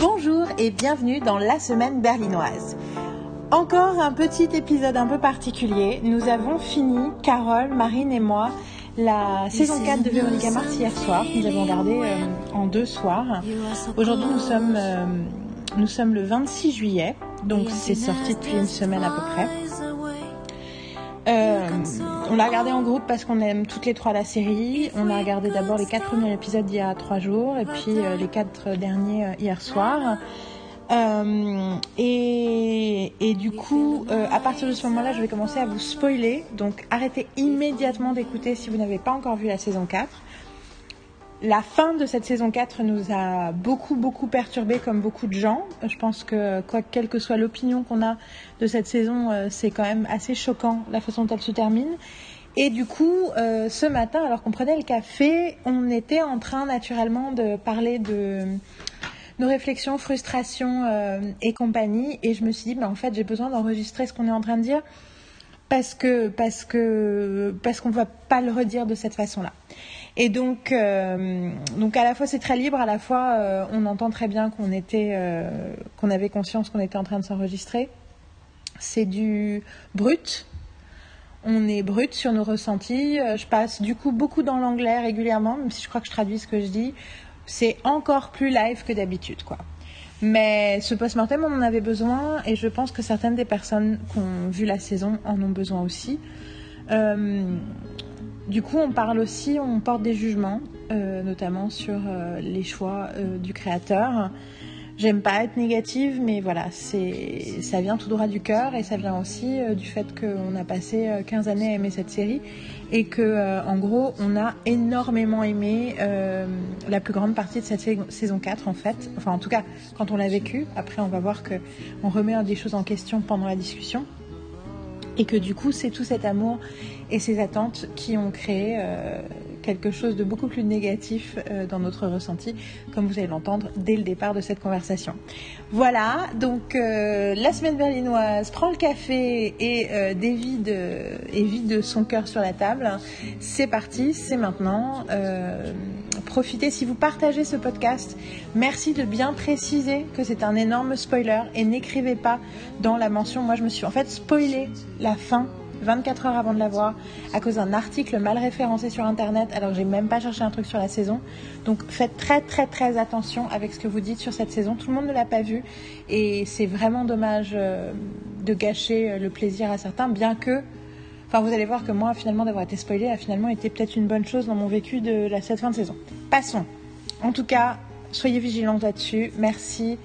Bonjour et bienvenue dans la semaine berlinoise. Encore un petit épisode un peu particulier. Nous avons fini, Carole, Marine et moi, la saison 4 de Véronica Mars hier soir. Nous avons regardé euh, en deux soirs. Aujourd'hui, nous sommes, euh, nous sommes le 26 juillet, donc c'est sorti depuis une semaine à peu près. Euh, on l'a regardé en groupe parce qu'on aime toutes les trois la série. On a regardé d'abord les quatre premiers épisodes d'il y a trois jours et puis euh, les quatre derniers euh, hier soir. Euh, et, et, du coup, à partir de ce moment-là, je vais commencer à vous spoiler. Donc arrêtez immédiatement d'écouter si vous n'avez pas encore vu la saison 4 la fin de cette saison 4 nous a beaucoup, beaucoup perturbé comme beaucoup de gens. Je pense que, quoi, quelle que soit l'opinion qu'on a de cette saison, euh, c'est quand même assez choquant la façon dont elle se termine. Et du coup, euh, ce matin, alors qu'on prenait le café, on était en train naturellement de parler de nos réflexions, frustrations euh, et compagnie. Et je me suis dit, bah, en fait, j'ai besoin d'enregistrer ce qu'on est en train de dire parce que parce que parce qu'on va pas le redire de cette façon-là. Et donc, euh, donc à la fois c'est très libre, à la fois euh, on entend très bien qu'on était, euh, qu'on avait conscience qu'on était en train de s'enregistrer. C'est du brut. On est brut sur nos ressentis. Je passe du coup beaucoup dans l'anglais régulièrement, même si je crois que je traduis ce que je dis. C'est encore plus live que d'habitude, quoi. Mais ce post-mortem, on en avait besoin et je pense que certaines des personnes qui ont vu la saison en ont besoin aussi. Du coup, on parle aussi, on porte des jugements, euh, notamment sur euh, les choix euh, du créateur. J'aime pas être négative, mais voilà, c'est, ça vient tout droit du cœur et ça vient aussi du fait qu'on a passé 15 années à aimer cette série et que, en gros, on a énormément aimé la plus grande partie de cette saison 4 en fait. Enfin, en tout cas, quand on l'a vécu. Après, on va voir que on remet des choses en question pendant la discussion et que du coup, c'est tout cet amour et ces attentes qui ont créé euh, quelque chose de beaucoup plus négatif euh, dans notre ressenti, comme vous allez l'entendre dès le départ de cette conversation. Voilà, donc euh, la semaine berlinoise prend le café et euh, dévide et vide son cœur sur la table. C'est parti, c'est maintenant. Euh, profitez si vous partagez ce podcast. Merci de bien préciser que c'est un énorme spoiler et n'écrivez pas dans la mention. Moi, je me suis en fait spoilé la fin 24 heures avant de la voir à cause d'un article mal référencé sur internet alors j'ai même pas cherché un truc sur la saison donc faites très très très attention avec ce que vous dites sur cette saison tout le monde ne l'a pas vu et c'est vraiment dommage euh, de gâcher le plaisir à certains bien que Enfin, vous allez voir que moi, finalement, d'avoir été spoilé a finalement été peut-être une bonne chose dans mon vécu de la, cette fin de saison. Passons. En tout cas, soyez vigilants là-dessus. Merci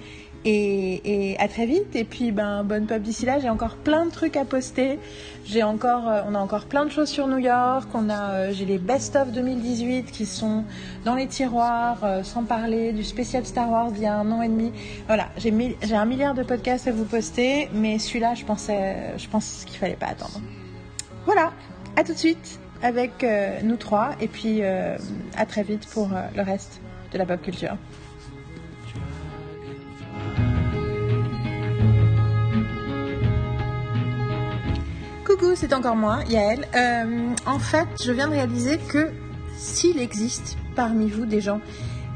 et, à très vite. Et puis, ben, bonne pub d'ici là. J'ai encore plein de trucs à poster. J'ai encore, euh, on a encore plein de choses sur New York. On a, euh, j'ai les best of 2018 qui sont dans les tiroirs, euh, sans parler du spécial Star Wars d'il y a un an et demi. Voilà, j'ai, un milliard de podcasts à vous poster, mais celui-là, je pensais, je pense qu'il fallait pas attendre. Voilà, à tout de suite avec nous trois et puis à très vite pour le reste de la pop culture. C'est encore moi, Yael. Euh, en fait, je viens de réaliser que s'il existe parmi vous des gens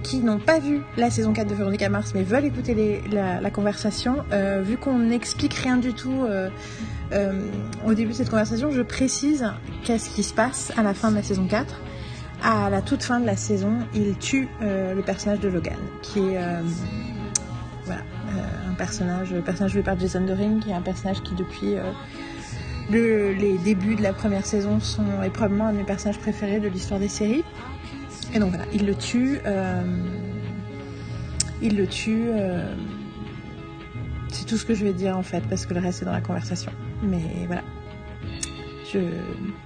qui n'ont pas vu la saison 4 de Véronica Mars mais veulent écouter la, conversation, euh, vu qu'on n'explique rien du tout euh, au début de cette conversation, je précise qu'est-ce qui se passe à la fin de la saison 4. À la toute fin de la saison, il tue le personnage de Logan, qui est un personnage, personnage joué par Jason Doring, qui est un personnage qui depuis le, les débuts de la première saison sont, est probablement un de mes personnages préférés de l'histoire des séries. Et donc voilà, il le tue. Euh, il le tue. Euh, c'est tout ce que je vais dire en fait, parce que le reste est dans la conversation. Mais voilà.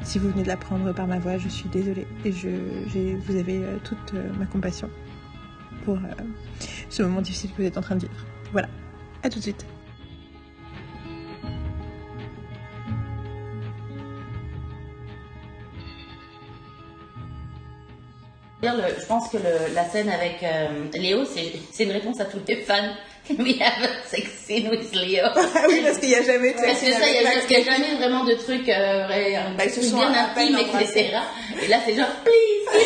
Si vous venez de l'apprendre par ma voix, je suis désolée. Et je, vous avez euh, toute ma compassion pour ce moment difficile que vous êtes en train de vivre. Voilà. À tout de suite. Je pense que le, la scène avec euh, Léo, c'est une réponse à tous les fans We have a sex scene with Leo. Ah oui, parce qu'il n'y a jamais de Parce que ça, il n'y a, jamais vraiment de trucs euh, Bah, truc bien intime, etc. Et là, c'est genre, please,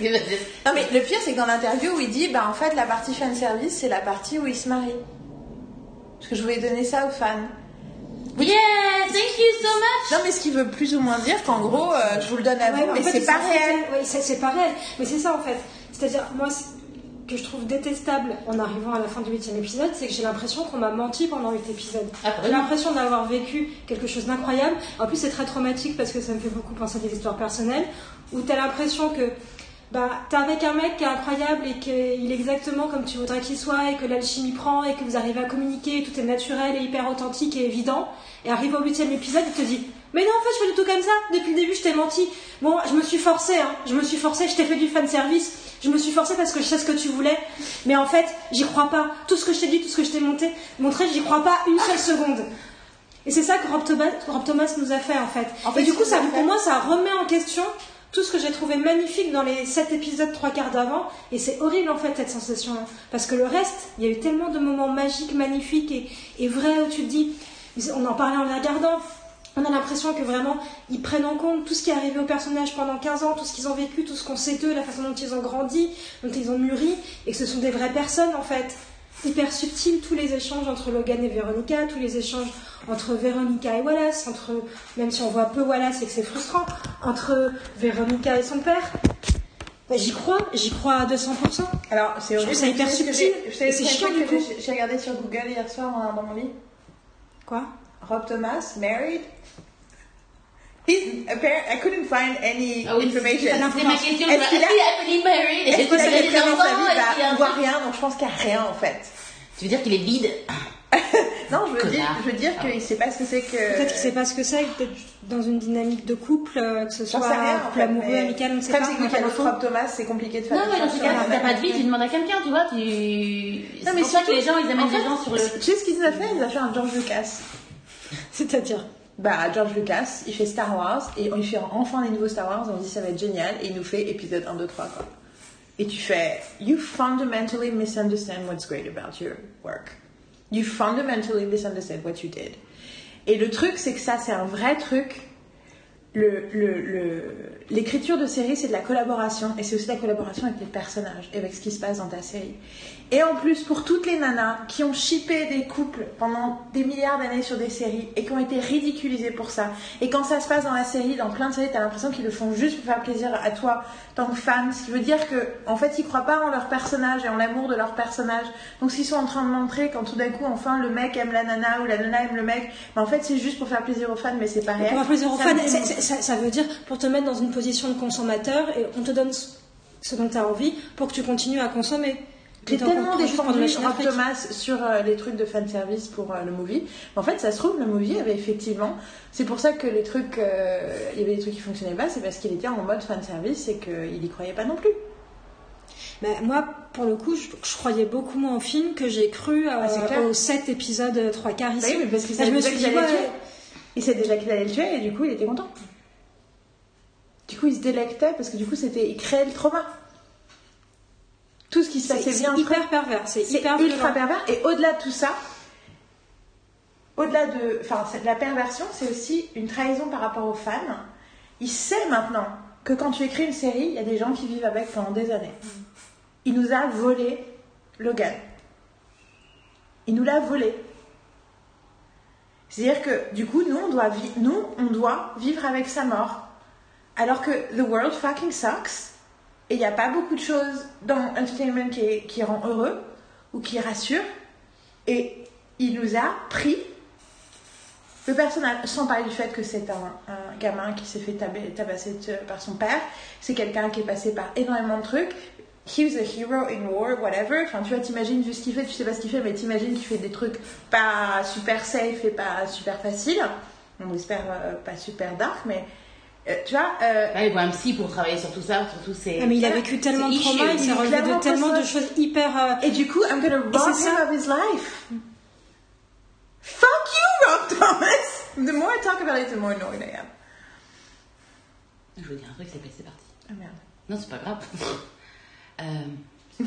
give us. Non mais le pire c'est que dans l'interview où il dit bah en fait la partie fan service c'est la partie où il se marie. Parce que je voulais donner ça aux fans. Yeah, thank you so much. Non mais ce qui veut plus ou moins dire qu'en gros euh, je vous le donne à Ouais, vous mais c'est pas réel. Ouais, c'est c'est pas réel. Mais c'est ça en fait. C'est-à-dire, moi, ce que je trouve détestable en arrivant à la fin du huitième épisode, c'est que j'ai l'impression qu'on m'a menti pendant huit épisodes. Ah, J'ai l'impression d'avoir vécu quelque chose d'incroyable. En plus, c'est très traumatique parce que ça me fait beaucoup penser à des histoires personnelles où t'as l'impression que bah, t'es avec un mec qui est incroyable et qu'il est exactement comme tu voudrais qu'il soit et que l'alchimie prend et que vous arrivez à communiquer, et tout est naturel et hyper authentique et évident. Et arrivé au huitième épisode, il te dit Mais non, en fait, je fais du tout comme ça. Depuis le début, je t'ai menti. Bon, je me suis forcée, hein. Je me suis forcée, je t'ai fait du fan service. Je me suis forcée parce que je sais ce que tu voulais. Mais en fait, j'y crois pas. Tout ce que je t'ai dit, tout ce que je t'ai monté, montré, j'y crois pas une seule seconde. Et c'est ça que Rob Thomas, Rob Thomas nous a fait en fait. En fait, et du coup, ça, pour moi, ça remet en question tout ce que j'ai trouvé magnifique dans les 7 épisodes, 3 quarts d'avant. Et c'est horrible en fait cette sensation-là. Parce que le reste, il y a eu tellement de moments magiques, magnifiques et, et vrais où tu te dis, on en parlait en les regardant. On a l'impression que vraiment ils prennent en compte tout ce qui est arrivé aux personnages pendant 15 ans, tout ce qu'ils ont vécu, tout ce qu'on sait d'eux, la façon dont ils ont grandi, dont ils ont mûri, et que ce sont des vraies personnes en fait hyper subtil tous les échanges entre Logan et Veronica, tous les échanges entre Veronica et Wallace, entre même si on voit peu Wallace et que c'est frustrant, entre Veronica et son père. Bah, j'y crois, j'y crois à 200%. Alors c'est horrible. ça hyper subtil. c'est c'est chiant, du coup. j'ai- regardé sur Google hier soir dans mon lit. Quoi? Rob Thomas married? He's apparent. I couldn't find any Ah oui, information. c'est c'est ma question. Est-ce qu'il a- happily married? Est-ce qu'il a des quelqu'un dans sa vie? Bah, on voit rien, donc je pense qu'il n'y a rien en fait. Tu veux dire qu'il est vide? Non, je veux dire, Connard. je veux dire qu'il sait pas ce que c'est que. Peut-être qu'il sait pas ce que c'est, peut-être dans une dynamique de couple, euh, que ce soit rien. en couple fait, amoureux, amical, on ne sait Comme pas. c'est d'autres d'infos. Rob Thomas, c'est compliqué de faire Non, des mais dans ce cas-là, si t'as pas de vie, tu demandes à quelqu'un, tu vois. Tu... C'est Non, mais pour ça que les gens, ils amènent fait, gens sur le. Tu sais ce qu'il nous a fait Il nous a fait un George Lucas. C'est-à-dire? Bah, George Lucas, il fait Star Wars et on lui fait enfin les nouveaux Star Wars. On dit ça va être génial et il nous fait épisode 1, 2, 3 quoi. Et tu fais You fundamentally misunderstand what's great about your work. You fundamentally misunderstand what you did. Et le truc, c'est que ça, c'est un vrai truc. L'écriture de série, c'est de la collaboration et c'est aussi de la collaboration avec les personnages et avec ce qui se passe dans ta série. Et en plus, pour toutes les nanas qui ont shippé des couples pendant des milliards d'années sur des séries et qui ont été ridiculisées pour ça, et quand ça se passe dans la série, dans plein de séries, t'as l'impression qu'ils le font juste pour faire plaisir à toi, tant que fan, ce qui veut dire que, en fait, ils croient pas en leur personnage et en l'amour de leur personnage. Donc, qu'ils sont en train de montrer, quand tout d'un coup, enfin, le mec aime la nana ou la nana aime le mec, mais en fait, c'est juste pour faire plaisir aux fans, mais c'est pas réel. Pour faire plaisir aux Ça fans, me ça, ça veut dire pour te mettre dans une position de consommateur et on te donne ce ce dont tu as envie pour que tu continues à consommer. J'ai tellement juste pour de. Thomas sur euh, les trucs de fanservice pour euh, le movie. En fait, ça se trouve, le movie avait effectivement. C'est pour ça que les trucs. euh, il y avait des trucs qui fonctionnaient pas, c'est parce qu'il était en mode fanservice et qu'il y croyait pas non plus. Mais moi, pour le coup, je, je croyais beaucoup moins au film que j'ai cru Ah, aux 7 épisodes euh, trois quarts ici. Oui, mais parce qu'il Là, savait je me déjà suis qu'il dit, allait le ouais, tuer. Il savait déjà qu'il allait le tuer et du coup, il était content. Du coup, il se délectait parce que du coup, c'était. Il créait le trauma. Tout ce qui se passait c'est hyper pervers, c'est hyper ultra violent. pervers. Et au-delà de tout ça, au-delà de. Enfin, la perversion, c'est aussi une trahison par rapport aux fans. Il sait maintenant que quand tu écris une série, il y a des gens qui vivent avec pendant des années. Il nous a volé Logan. Il nous l'a volé. C'est-à-dire que du coup, nous on, doit nous, on doit vivre avec sa mort. Alors que the world fucking sucks. Et il n'y a pas beaucoup de choses dans Entertainment qui, rend heureux ou qui rassure. Et il nous a pris le personnage, sans parler du fait que c'est un, gamin qui s'est fait tab- tabasser par son père. C'est quelqu'un qui est passé par énormément de trucs. He was a hero in war, whatever. Enfin, tu vois, t'imagines vu ce qu'il fait, tu sais pas ce qu'il fait, mais t'imagines qu'il fait des trucs pas super safe et pas super faciles. On espère euh, pas super dark, mais euh, tu vois, euh, Ouais, il faut un psy pour travailler sur tout ça, sur tous ces. Ah, mais il a vécu tellement de C'est trauma, issue. il s'est relevé de tellement de choses hyper. euh, Et du coup, I'm gonna rob him ça. of his life. Fuck you, Rob Thomas! The more I talk about it, the more annoyed I am. Je veux dire un truc, c'est c'est parti. Ah merde. Non, c'est pas grave. euh,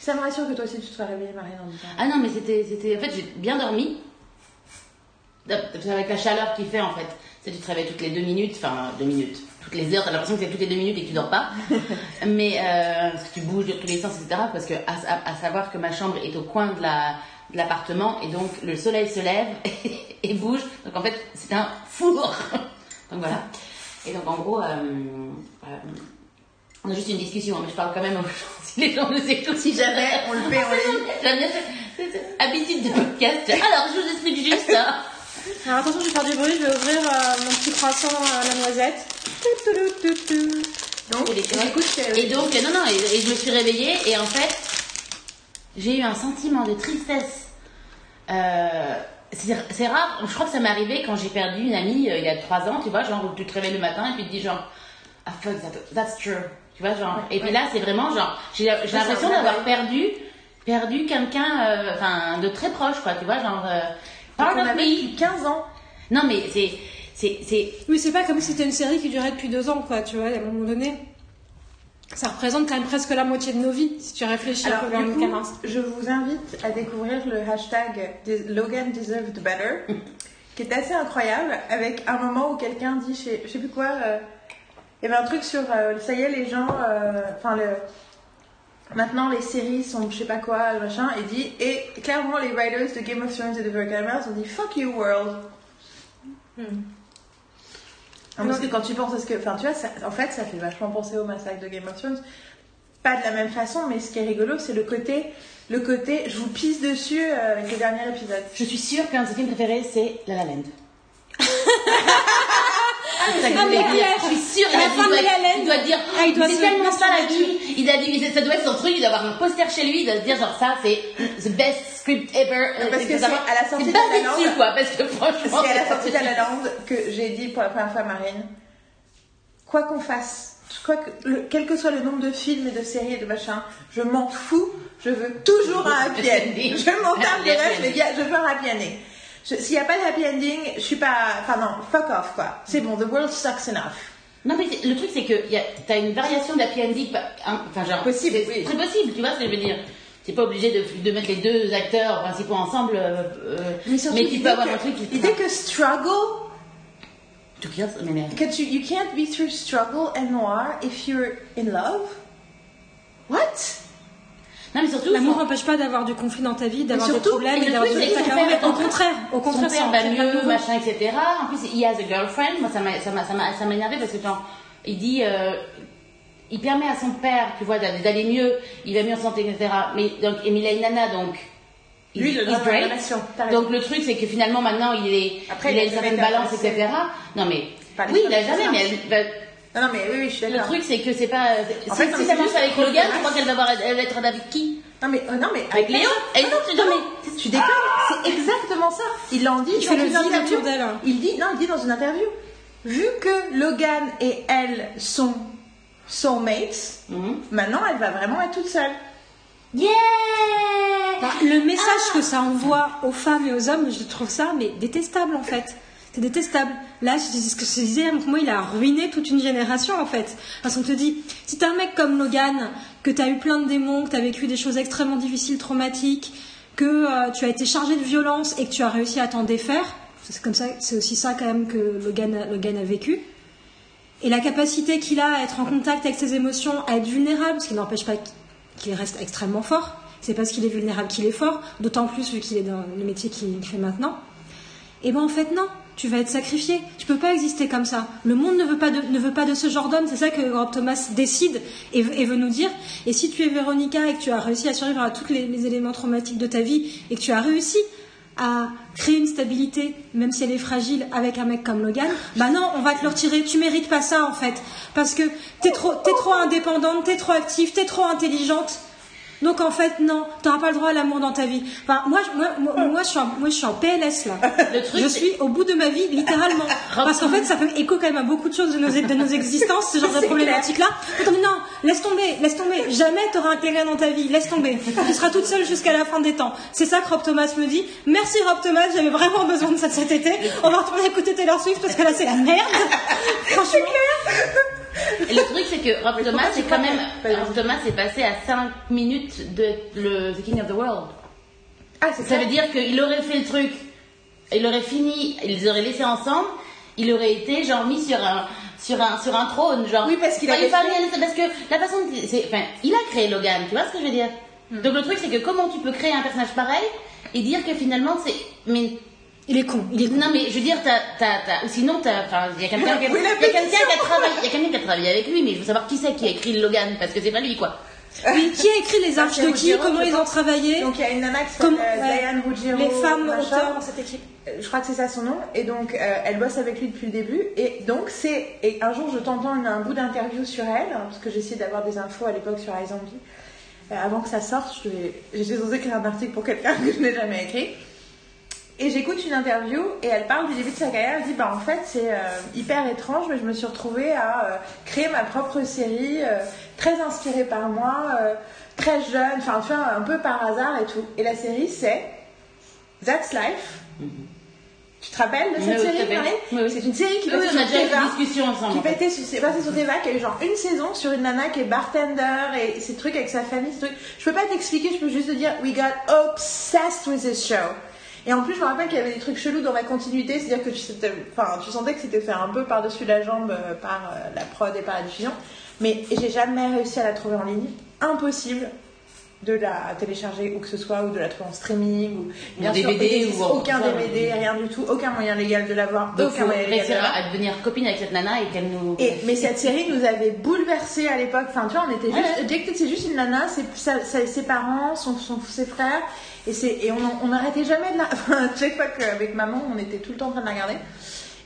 Ça me rassure que toi aussi tu te sois réveillée, Marine, en disant. Ah non, mais c'était, c'était. En fait, j'ai bien dormi. C'est Avec la chaleur qu'il fait, en fait. Tu sais, tu te réveilles toutes les deux minutes, enfin, deux minutes, toutes les heures, t'as l'impression que c'est toutes les deux minutes et que tu dors pas. mais, euh, parce que tu bouges de tous les sens, etc. Parce que, à, à- à savoir que ma chambre est au coin de la, de l'appartement et donc le soleil se lève et bouge. Donc en fait, c'est un four. donc voilà. Et donc en gros, euh, euh, on a juste une discussion, mais je parle quand même aux gens, si les gens nous écoutent. Si jamais on le fait cette- cette habitude de podcast. Alors, je vous explique juste. hein. Alors attention, je vais faire du bruit, je vais ouvrir euh, mon petit croissant à la noisette. Donc, Et donc, non, non, et, et je me suis réveillée et en fait, j'ai eu un sentiment de tristesse. Euh, c'est c'est rare, je crois que ça m'est arrivé quand j'ai perdu une amie euh, il y a trois ans, tu vois, genre où tu te réveilles le matin et tu te dis genre, ah fuck, that- that's true, tu vois, genre. Et puis là, c'est vraiment genre, j'ai l'impression d'avoir perdu, perdu quelqu'un, euh, enfin, de très proche, quoi, tu vois, genre, euh, on of avait me. depuis 15 ans. Non, mais c'est, c'est, c'est, Oui, c'est pas comme si c'était une série qui durait depuis deux ans, quoi, tu vois, à un moment donné. Ça représente quand même presque la moitié de nos vies, si tu réfléchis un Alors, peu du coup, je vous invite à découvrir le hashtag Logan Deserved Better, qui est assez incroyable, avec un moment où quelqu'un dit, je sais, je sais plus quoi, euh, il y avait un truc sur, euh, ça y est, les gens, euh, enfin, le. Maintenant, les séries sont je sais pas quoi, machin, et dit, et clairement, les writers de Game of Thrones et de American Hamers ont dit Fuck you, world. Ah, Parce que quand tu penses à ce que. Enfin, tu vois, ça- en fait, ça fait vachement penser au massacre de Game of Thrones. Pas de la même façon, mais ce qui est rigolo, c'est le côté. Le côté, je vous pisse dessus euh, avec le dernier épisode. je suis sûre qu'un de ses films préférés, c'est La La Land. Ça que je Ah, voulais mais dire. Je suis sûre, il doit- il doit dire, ah, il doit c'est se tellement ça la vie. Il a dit, ça doit être son truc, il doit avoir un poster chez lui, il doit se dire genre ça, c'est the best script ever. Parce que c'est à la sortie de La basé La Land. dessus, quoi, parce que franchement. C'est à la sortie de La La Land que j'ai dit pour la première fois Marine quoi qu'on fasse, quoi que, le- quel que soit le nombre de films et de séries et de machin, je m'en fous, je veux toujours un happy ending. Je m'en tape de les gars, je veux un happy ending. S'il n'y a pas de happy ending, je suis pas. Enfin non, fuck off quoi. C'est bon, the world sucks enough. Non mais le truc c'est que t'as une variation d'happy ending, hein, enfin genre Possible, c'est oui. très possible, tu vois ce que je veux dire. T'es pas obligé de, de mettre les deux acteurs principaux ensemble, euh, euh, mais, surtout, tu l'idée peux avoir que- un truc qui L'idée que struggle, Tu ça m'énerve. que tu, you can't be through struggle and noir if you're in love. What? Non mais surtout, L'amour n'empêche pas d'avoir du conflit dans ta vie, d'avoir des problèmes et et le d'avoir des Au contraire, au contraire, son père va mieux, machin, etc. En plus, he has a girlfriend. Moi, ça m'a, ça m'a, ça m'a, ça m'a énervé parce que genre, il dit, euh, il permet à son père, tu vois, d'aller mieux, il va mieux en santé, etc. Mais donc, et il a une nana, donc. Lui, il a. Donc le truc, c'est que finalement, maintenant, il est, Après, il a il une certaine balance, etc. Non mais, oui, il a jamais, mais elle Non, non, mais oui, oui, je suis le truc, c'est que c'est pas. En si fait, si ça marche avec Logan, dommage. crois qu'elle va avoir, elle va être avec qui? Non, mais, euh, non, mais Avec Léo? Et Ah non, tu- non, mais- Tu déconnes, c'est exactement ça. Il l'en dit Il dans fait le une interview. hein. Il dit, non, il dit dans une interview, vu que Logan et elle sont soulmates, Mhm. maintenant elle va vraiment être toute seule. Yeah Bah, le message que ça envoie aux femmes et aux hommes, je trouve ça mais détestable en fait. C'est détestable. Là, ce que je disais, moi, il a ruiné toute une génération en fait. Parce qu'on te dit, si t'es un mec comme Logan, que t'as eu plein de démons, que t'as vécu des choses extrêmement difficiles, traumatiques, que euh, tu as été chargé de violence et que tu as réussi à t'en défaire, c'est comme ça, c'est aussi ça quand même que Logan, Logan a vécu. Et la capacité qu'il a à être en contact avec ses émotions, à être vulnérable, ce qui n'empêche pas qu'il reste extrêmement fort. C'est parce qu'il est vulnérable qu'il est fort, d'autant plus vu qu'il est dans le métier qu'il fait maintenant. Et ben en fait non, tu vas être sacrifié. Tu peux pas exister comme ça. Le monde ne veut pas de, ne veut pas de ce genre d'homme. C'est ça que Rob Thomas décide et, veut nous dire. Et si tu es Véronica et que tu as réussi à survivre à tous les, éléments traumatiques de ta vie et que tu as réussi à créer une stabilité, même si elle est fragile, avec un mec comme Logan, bah non, on va te le retirer. Tu mérites pas ça en fait, parce que t'es trop, trop indépendante, t'es trop active, t'es trop intelligente. Donc en fait non, t'auras pas le droit à l'amour dans ta vie. Enfin moi, je- moi, moi, moi, je suis en, moi je suis en PLS là. Le truc, je suis au bout de ma vie littéralement. Parce qu'en fait ça fait écho quand même à beaucoup de choses de nos, de nos existences, ce genre de C'est problématiques là. Non, non, laisse tomber, laisse tomber. Jamais t'auras un quelqu'un dans ta vie, laisse tomber. Tu seras toute seule jusqu'à la fin des temps. C'est ça que Rob Thomas me dit. Merci Rob Thomas, j'avais vraiment besoin de ça cet été. On va retourner écouter Taylor Swift parce que là c'est la merde. Franchement. Et le truc, c'est que Rob Thomas, c'est quand même. Rob Thomas est passé à 5 minutes de le The King of the World. Ah, c'est Ça veut dire qu'il aurait fait le truc, il aurait fini, ils auraient laissé ensemble, il aurait été genre mis sur un sur un sur un trône, genre. Oui, parce qu'il Enfin, il fallait fait- parce que la façon, enfin, il a créé Logan, tu vois ce que je veux dire? Hmm. Donc le truc, c'est que comment tu peux créer un personnage pareil et dire que finalement c'est, mais Il est con, il est con. non mais je veux dire, t'as, t'as, t'as- ou sinon t'as, enfin, il y a quelqu'un qui, a- Oui, la il y a quelqu'un qui pétition. a travaillé, il y a quelqu'un qui a travaillé avec lui, mais je veux savoir qui c'est qui a écrit Logan parce que c'est pas lui quoi. Oui, qui a écrit les arches de qui Ruggiero, Comment ils ont travaillé Donc il y a une nana qui s'appelle euh. Diane Ruggiero. Les femmes machin. auteurs dans cette équipe. Euh, Je crois que c'est ça son nom. Et donc, euh, elle bosse avec lui depuis le début. Et donc, c'est. Et un jour, je t'entends un bout d'interview sur elle, hein, parce que j'essayais d'avoir des infos à l'époque sur iZombie. Euh, avant que ça sorte, j'étais censée écrire un article pour quelqu'un que je n'ai jamais écrit. Et j'écoute une interview et elle parle du début de sa carrière. Elle dit Bah, en fait, c'est euh, hyper étrange, mais je me suis retrouvée à euh, créer ma propre série, euh, très inspirée par moi, très jeune, enfin, tu vois, un peu par hasard et tout. Et la série, c'est That's Life. Tu te rappelles de cette Oui, série, Oui, oui. C'est une série qui a sur Teva, une discussion ensemble. qui passait sur, c'est passé sur Teva, qui a eu genre une saison sur une nana qui est bartender et ces trucs avec sa famille, ces trucs. Je peux pas t'expliquer, je peux juste te dire, we got obsessed with this show. Et en plus, je me rappelle qu'il y avait des trucs chelous dans la continuité, c'est-à-dire que tu, enfin, tu sentais que c'était fait un peu par-dessus la jambe euh, par euh, la prod et par la diffusion. Mais j'ai jamais réussi à la trouver en ligne. Impossible de la télécharger ou que ce soit, ou de la trouver en streaming, ou bien sûr, DVD ou aucun DVD, rien du tout, aucun moyen légal de l'avoir, Donc aucun faut moyen légal de à devenir copine avec cette nana et qu'elle nous. Et, mais cette série nous avait bouleversé à l'époque. Enfin, tu vois, on était juste. Ouais. C'est juste une nana, ses parents, son, son- ses frères. Et, et on n'arrêtait jamais de la. Enfin, chaque fois qu'avec maman, on était tout le temps en train de la regarder.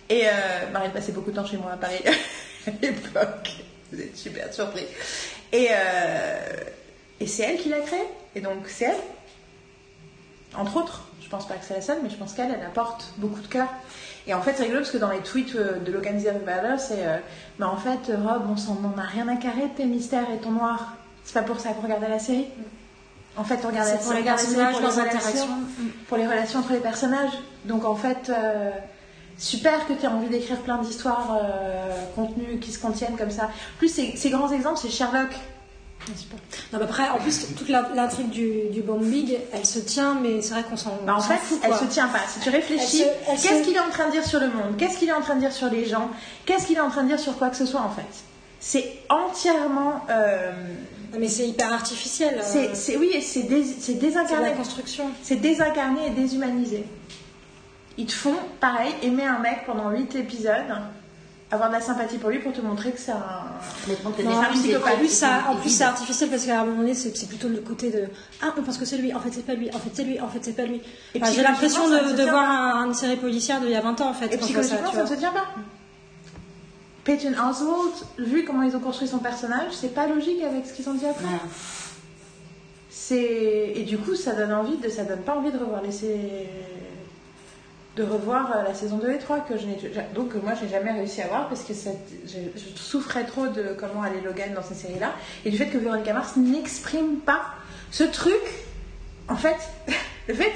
Et euh, Marie passait beaucoup de temps chez moi à Paris à l'époque. Vous êtes super surpris. Et, euh, et c'est elle qui l'a créée. Et donc, c'est elle. Entre autres. Je pense pas que c'est la seule, mais je pense qu'elle, elle apporte beaucoup de cœur. Et en fait, c'est rigolo parce que dans les tweets euh, de Logan the c'est euh, bah en fait, Rob, on s'en a rien à carrer de tes mystères et ton noir. C'est pas pour ça qu'on regardait la série. En fait, on la pour les personnages, pour les relations, interactions. pour les relations entre les personnages. Donc en fait, euh, super que tu aies envie d'écrire plein d'histoires euh, contenues qui se contiennent comme ça. Plus, ces, ces grands exemples, c'est Sherlock. Non, mais après, en plus, toute l'intrigue du, du Bomb Big, elle se tient, mais c'est vrai qu'on s'en Bah, en fait, fout, elle se tient pas. Si tu réfléchis, qu'est-ce se- qu'il est en train de dire sur le monde? Qu'est-ce qu'il est en train de dire sur les gens? Qu'est-ce qu'il est en train de dire sur quoi que ce soit en fait? C'est entièrement. euh, mais c'est hyper artificiel. euh, c'est, c'est- oui, et c'est, dés- c'est la désincarné. construction. C'est désincarné et déshumanisé. Ils te font, pareil, aimer un mec pendant 8 épisodes, avoir de la sympathie pour lui pour te montrer que c'est un. Mais bon, t'es Non, en plus, ça, en plus, c'est artificiel parce qu'à un moment donné, c'est c'est plutôt le côté de Ah, on pense que c'est lui, en fait, c'est pas lui, en fait, c'est lui, en fait, c'est pas lui. Et Enfin, J'ai l'impression ça de, voir un- une série policière d'il y a 20 ans, en fait. Et ça, psychologiquement, tu ça ne se tient pas. Peyton Oswald, vu comment ils ont construit son personnage, c'est pas logique avec ce qu'ils ont dit après. Ouais. C'est et du coup ça donne envie de ça donne pas envie de revoir les sé- de revoir euh, la saison 2 et 3 que je n'ai donc moi j'ai jamais réussi à voir parce que ça- je, souffrais trop de comment aller Logan dans ces séries là et du fait que Véronica Mars n'exprime pas ce truc en fait le fait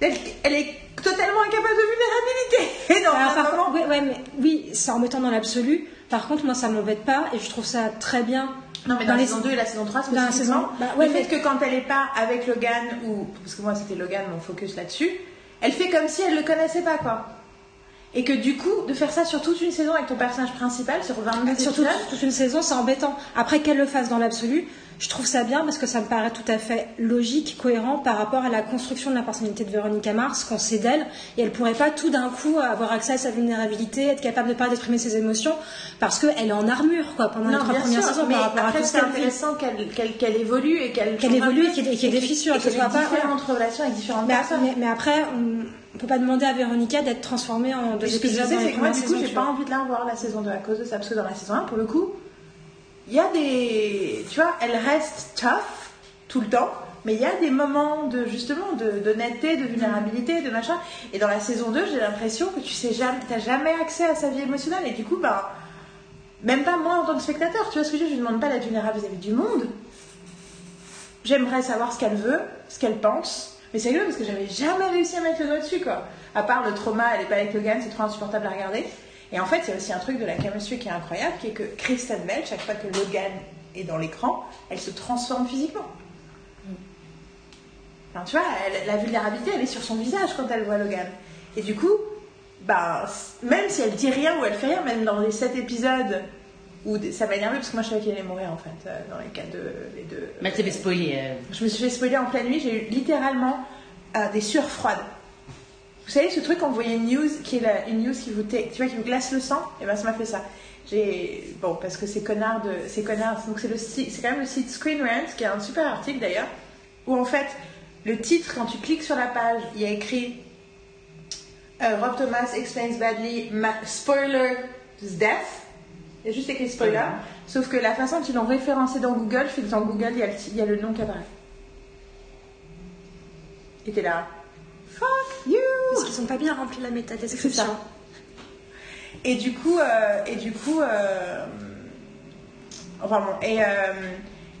elle, elle est totalement incapable de vulnérabilité et dans Alors, par contre, ouais, ouais, mais oui, c'est en mettant dans l'absolu. Par contre, moi, ça m'embête pas et je trouve ça très bien. Non, mais dans, la saison 2 et la saison 3, Dans la saison- bah ouais, le mais- fait que quand elle est pas avec Logan, ou parce que moi c'était Logan, mon focus là-dessus, elle fait comme si elle le connaissait pas, quoi. Et que du coup, de faire ça sur toute une saison avec ton personnage principal, sur 22 Surtout épisodes, toute une saison, c'est embêtant. Après qu'elle le fasse dans l'absolu, je trouve ça bien parce que ça me paraît tout à fait logique, cohérent par rapport à la construction de la personnalité de Véronica Mars qu'on sait d'elle. Et elle pourrait pas tout d'un coup avoir accès à sa vulnérabilité, être capable de pas d'exprimer ses émotions parce qu'elle est en armure quoi pendant les non, trois bien premières saisons mais par rapport à après tout c'est intéressant qu'elle qu'elle- qu'elle évolue et qu'elle Qu'elle évolue et qu'il y ait- des fissures, qu'elle soit pas- différentes relations avec différentes Mais, personnes. mais- mais après, on, on peut pas demander à Véronica d'être transformée en deux Et ce que je épisodes les c'est que moi, du coup, j'ai pas envie de la revoir la saison 2 à cause de ça. Parce que dans la saison 1, pour le coup, il y a des. Tu vois, elle reste tough tout le temps, mais il y a des moments de justement d'honnêteté, de vulnérabilité, de machin. Et dans la saison 2, j'ai l'impression que tu sais jamais, t'as jamais accès à sa vie émotionnelle. Et du coup, bah. Même pas moi en tant que spectateur, tu vois ce que je veux Je ne demande pas d'être vulnérable du monde. J'aimerais savoir ce qu'elle veut, ce qu'elle pense. Mais c'est rigolo parce que j'avais jamais réussi à mettre le doigt dessus, quoi. À part le trauma, elle est pas avec Logan, c'est trop insupportable à regarder. Et en fait, il y a aussi un truc de la chemistry qui est incroyable, qui est que Kristen Bell, chaque fois que Logan est dans l'écran, elle se transforme physiquement. Enfin, tu vois, elle- la vulnérabilité, elle est sur son visage quand elle voit Logan. Et du coup, bah, même si elle dit rien ou elle fait rien, même dans les sept épisodes où ça m'a énervé parce que moi je savais qu'elle allait mourir en fait, euh, dans les cas de les deux. Mais tu fait spoiler. euh. Je me suis fait spoiler en pleine nuit, j'ai eu littéralement euh, des sueurs froides. Vous savez ce truc quand vous voyez une news qui est la- une news qui vous, tu vois, qui vous glace le sang? Et ben ça m'a fait ça. J'ai bon parce que ces connards de ces connards donc c'est le c'est quand même le site Screen Rant qui a un super article d'ailleurs où en fait le titre quand tu cliques sur la page il y a écrit euh, Rob Thomas explains badly spoiler death. Il y a juste écrit spoiler. Sauf que la façon dont ils l'ont référencé dans Google fait que dans Google il y a le, il y a le nom qui apparaît. Et t'es là. Fuck you! Parce qu'ils ont pas bien rempli la métadescription. Et du coup, euh, et du coup, euh, enfin bon, et, euh,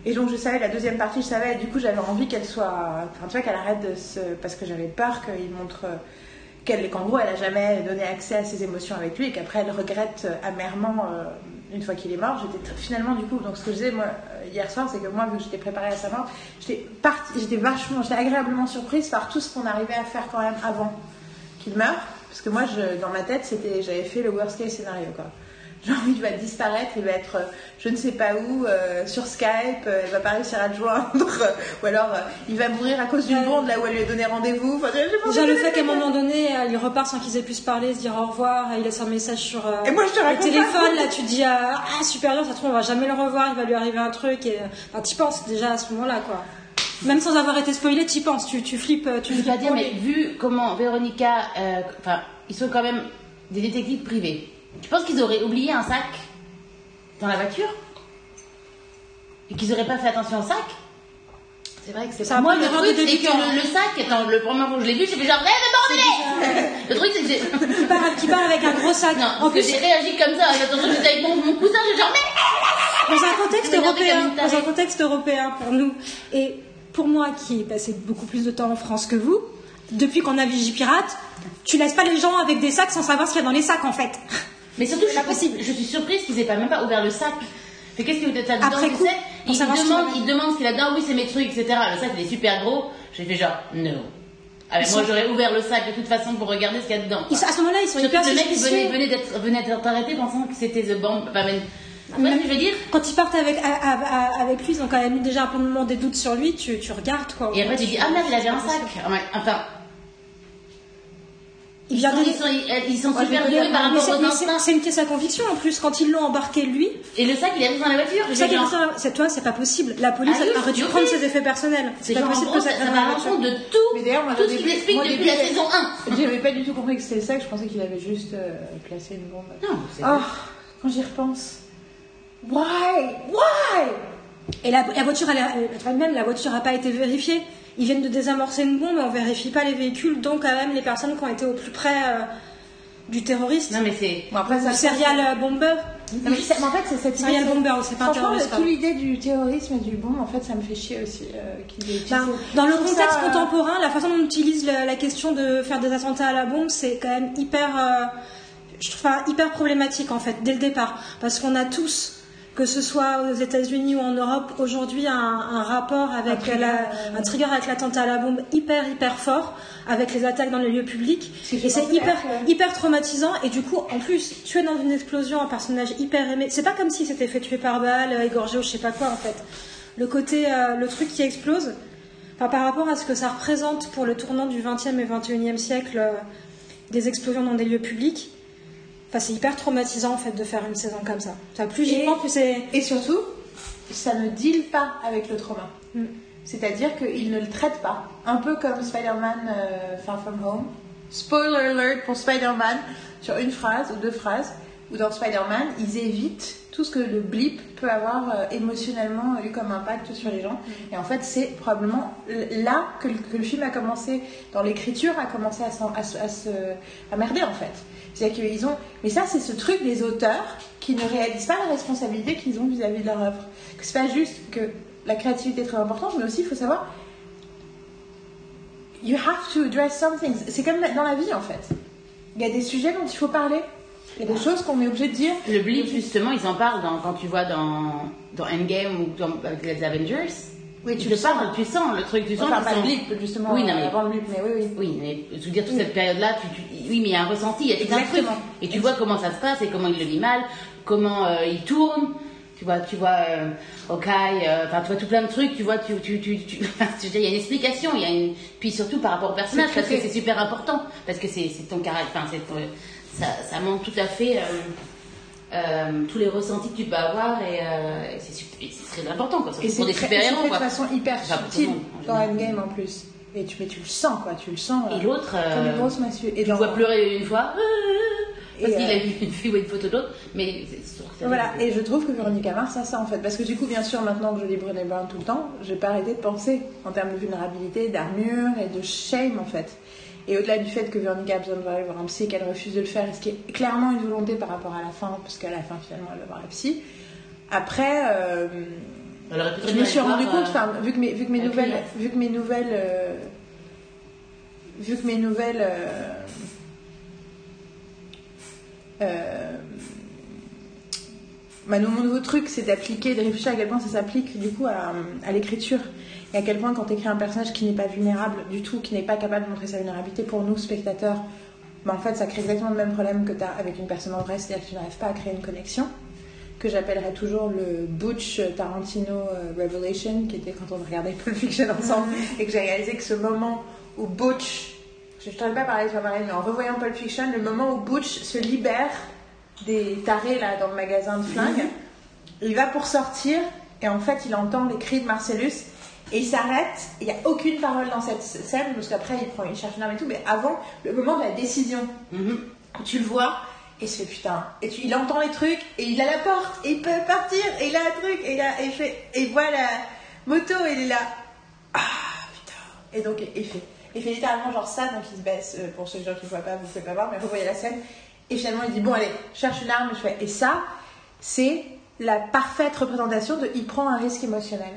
et donc je savais la deuxième partie, je savais, et du coup j'avais envie qu'elle soit, enfin tu vois, qu'elle arrête de se, parce que j'avais peur qu'il montre qu'elle, qu'en gros, elle a jamais donné accès à ses émotions avec lui, et qu'après elle regrette amèrement euh, une fois qu'il est mort. J'étais finalement du coup, donc ce que je disais moi euh, hier soir, c'est que moi vu que j'étais préparée à sa mort, j'étais partie, j'étais vachement, j'étais agréablement surprise par tout ce qu'on arrivait à faire quand même avant qu'il meure. Parce que moi, dans ma tête, c'était, j'avais fait le worst case scénario. Genre, il va disparaître, il va être euh, je ne sais pas où, euh, sur Skype, euh, il va pas réussir à te joindre, ou alors euh, il va mourir à cause d'une bombe là où elle lui a donné rendez-vous. Enfin, Déjà le fait qu'à un moment donné, euh, il repart sans qu'ils aient pu se parler, se dire au revoir, et il laisse un message sur euh, Et moi, je te le téléphone, là tu te dis ah ah, super dur, ça se trouve on va jamais le revoir, il va lui arriver un truc, et enfin, t'y penses déjà à ce moment-là quoi. Même sans avoir été spoilé, t'y penses, tu, tu flippes, tu Je veux flippes pas dire, mais vu comment Véronica. euh, Enfin, ils sont quand même des détectives privés. Tu penses qu'ils auraient oublié un sac dans la voiture Et qu'ils auraient pas fait attention au sac? C'est vrai que c'est Ça pas. a Moi, pris le truc, de c'est que le, le sac, étant le premier jour où je l'ai vu, j'ai fait genre, eh, mais bordel Le truc, c'est que j'ai. Qui part, qui part avec un gros sac. Non, en plus, j'ai réagi comme ça. J'attends j'étais avec mon, mon cousin, j'ai genre, mais dans un contexte européen, dans un contexte européen pour nous, et pour moi qui ai passé beaucoup plus de temps en France que vous, depuis qu'on a Vigipirate, tu laisses pas les gens avec des sacs sans savoir ce qu'il y a dans les sacs en fait. Mais surtout, je suis, possible. je suis surprise qu'ils aient pas même pas ouvert le sac. Mais qu'est-ce que t'as dedans, Après tu coup, sais il, demande, qu'il y il demande ce qu'il a dedans, oui, c'est mes trucs, etc. Le sac, il est super gros. J'ai fait genre, no. Ah, moi, sont- j'aurais ouvert le sac de toute façon pour regarder ce qu'il y a dedans. Ils sont- à ce moment-là, ils sont Surtout hyper le mec venait, venait d'être venait d'être arrêté pensant que c'était The Bomb. Enfin, que je veux dire Quand ils partent avec, à- à- à- avec lui, ils ont quand même eu déjà un peu de moment des doutes sur lui, tu, tu regardes quoi. Et après, tu dis, ah merde, il avait un sac. Ah, Enfin, Il ils vient sont, de ils sont, ils sont super doués par Mais rapport c'est- aux instincts. c'est une pièce à conviction en plus. Quand ils l'ont embarqué lui, Et le sac, il est resté dans la voiture. le sac est genre- resté dans- c'est toi, c'est pas possible. La police Ah, aurait dû prendre ses effets personnels. C'est pas possible gros, que ça ça, va l'encontre de tout, Mais d'ailleurs, tout ce qui début- t'explique moi, au depuis la il- saison 1. J'avais pas du tout compris que c'était le sac, je pensais qu'il avait juste euh, placé une bombe. Non, c'est Oh, quand j'y repense. Why? Why? Et la, voiture, elle, a- même la voiture n'a pas été vérifiée. Ils viennent de désamorcer une bombe, on vérifie pas les véhicules, donc quand même les personnes qui ont été au plus près euh, du terroriste, Non, mais c'est. Bon, après, ça serial euh, bomber. Non, mais en fait, c'est cette idée. Bomber, c'est pas Franchement, toute pardon. l'idée du terrorisme et du bombe, en fait, ça me fait chier aussi. euh. Ben, dans le contexte ça, euh, contemporain, la façon dont on utilise la, la question de faire des attentats à la bombe, c'est quand même hyper, euh, je trouve ça hyper problématique en fait dès le départ, parce qu'on a tous, que ce soit aux États-Unis ou en Europe, aujourd'hui un, un rapport avec trigger, la, un trigger avec l'attentat à la bombe hyper hyper fort, avec les attaques dans les lieux publics, et c'est hyper traumatisant. Et du coup, en plus, tu es dans une explosion, un personnage hyper aimé. C'est pas comme si c'était fait tuer par balle, euh, égorgé ou je sais pas quoi en fait. Le côté, euh, le truc qui explose. Enfin, par rapport à ce que ça représente pour le tournant du 20e et 21e siècle, euh, des explosions dans des lieux publics, enfin, c'est hyper traumatisant en fait de faire une saison comme ça. Plus j'y pense, plus c'est. Et surtout, ça ne deal pas avec le trauma. Mm. C'est-à-dire qu'il ne le traite pas. Un peu comme Spider-Man euh, Far From Home. Spoiler alert pour Spider-Man sur une phrase ou deux phrases. Où dans Spider-Man, ils évitent tout ce que le blip peut avoir euh, émotionnellement eu comme impact sur les gens. Et en fait, c'est probablement là que, le- que le film a commencé, dans l'écriture, a commencé à, à se- à se à merder en fait. C'est-à-dire qu'ils ont. Mais ça, c'est ce truc des auteurs qui ne réalisent pas la responsabilité qu'ils ont vis-à-vis de leur œuvre. Que c'est pas juste que la créativité est très importante, mais aussi il faut savoir. You have to address some things. C'est comme dans la vie en fait. Il y a des sujets dont il faut parler. Il y a des choses qu'on est obligé de dire. Le blip, justement, ils en parlent dans, quand tu vois dans, dans Endgame ou dans, avec les Avengers. Oui, tu le parles, tu sens le truc, tu sens Enfin, pas le blip, justement, Oui, non, mais- avant le blip, mais oui, oui. Oui, mais je veux dire, toute cette période-là, tu, tu- oui, mais il y a un ressenti, il y a tout un truc. Et tu vois comment ça se passe et comment il le vit mal, comment euh, il tourne. Tu vois, tu vois, euh, Hawkeye, euh, enfin, tu vois tout plein de trucs, tu vois, tu, tu, tu, tu- il y a une explication, il y a une, puis surtout par rapport au personnage, parce que c'est super important, parce que c'est ton caractère, enfin, c'est ton- ça, ça montre tout à fait euh, euh, tous les ressentis que tu peux avoir et, euh, et c'est très important, quoi, Et c'est pour des super-héros, de façon hyper subtile dans. Endgame en plus. Et tu, mais tu le sens, quoi, tu le sens. euh, Et l'autre, Comme euh, une grosse massue. Et Tu vois pleurer une fois, parce Et, qu'il euh, a vu une fille ou une photo d'autre, mais Voilà, et je trouve que Véronica Mars a ça en fait. Parce que du coup, bien sûr, maintenant que je lis Brené Brown tout le temps, j'ai pas arrêté de penser en termes de vulnérabilité, d'armure et de shame en fait. Et au-delà du fait que Véronica a besoin de voir un psy et qu'elle refuse de le faire, ce qui est clairement une volonté par rapport à la fin, parce qu'à la fin finalement elle va voir la psy. Après, euh, je me suis rendu compte, enfin, vu que mes, vu que mes nouvelles, vu que mes nouvelles, euh, vu que mes nouvelles, euh, euh, bah, mon nouveau truc, c'est d'appliquer, de réfléchir à quel point ça s'applique du coup à, à l'écriture et à quel point quand tu écris un personnage qui n'est pas vulnérable du tout, qui n'est pas capable de montrer sa vulnérabilité pour nous spectateurs, bah, en fait ça crée exactement le même problème que tu as avec une personne en vrai, c'est-à-dire que tu n'arrives pas à créer une connexion que j'appellerais toujours le Butch Tarantino euh, Revelation, qui était quand on regardait Pulp Fiction ensemble, et que j'ai réalisé que ce moment où Butch, je ne ai pas parlé, vas parler, mais en revoyant Pulp Fiction, le moment où Butch se libère des tarés là dans le magasin de flingues, il va pour sortir, et en fait il entend les cris de Marcellus, et il s'arrête, il n'y a aucune parole dans cette scène, parce qu'après il, prend, il cherche une arme et tout, mais avant, le moment de la décision, mhm. où tu le vois et il se fait putain. Et tu, il entend les trucs et il a la porte et il peut partir et il a un truc et il, a, et il fait et il voit la moto et il est là. Ah putain. Et donc il fait il fait littéralement genre ça donc il se baisse euh, pour ceux gens qui ne voient pas vous ne pouvez pas voir mais vous voyez la scène. Et finalement il dit bon allez cherche une arme et je fais et ça c'est la parfaite représentation de il prend un risque émotionnel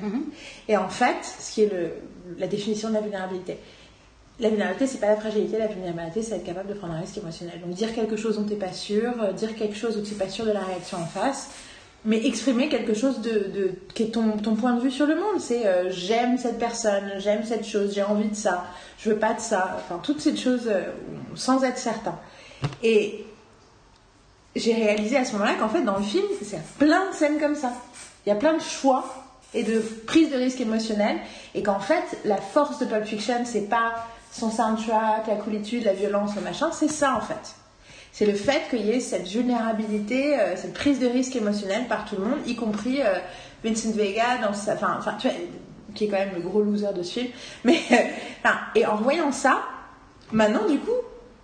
et en fait ce qui est le, la définition de la vulnérabilité la vulnérabilité, c'est pas la fragilité, la vulnérabilité, c'est être capable de prendre un risque émotionnel. Donc dire quelque chose dont tu n'es pas sûr, euh, dire quelque chose où tu n'es pas sûr de la réaction en face, mais exprimer quelque chose de, de- qui est ton, ton point de vue sur le monde. C'est euh, j'aime cette personne, j'aime cette chose, j'ai envie de ça, je veux pas de ça. Enfin, toutes ces choses euh, sans être certain. Et j'ai réalisé à ce moment-là qu'en fait, dans le film, c'est plein de scènes comme ça. Il y a plein de choix et de prise de risque émotionnel. Et qu'en fait, la force de Pulp Fiction, c'est pas son soundtrack, la coolitude, la violence, le machin, c'est ça en fait. C'est le fait qu'il y ait cette vulnérabilité, euh, cette prise de risque émotionnel par tout le monde, y compris euh, Vincent Vega dans sa, vois, qui est quand même le gros loser de ce film. Mais, euh, et en voyant ça, maintenant du coup,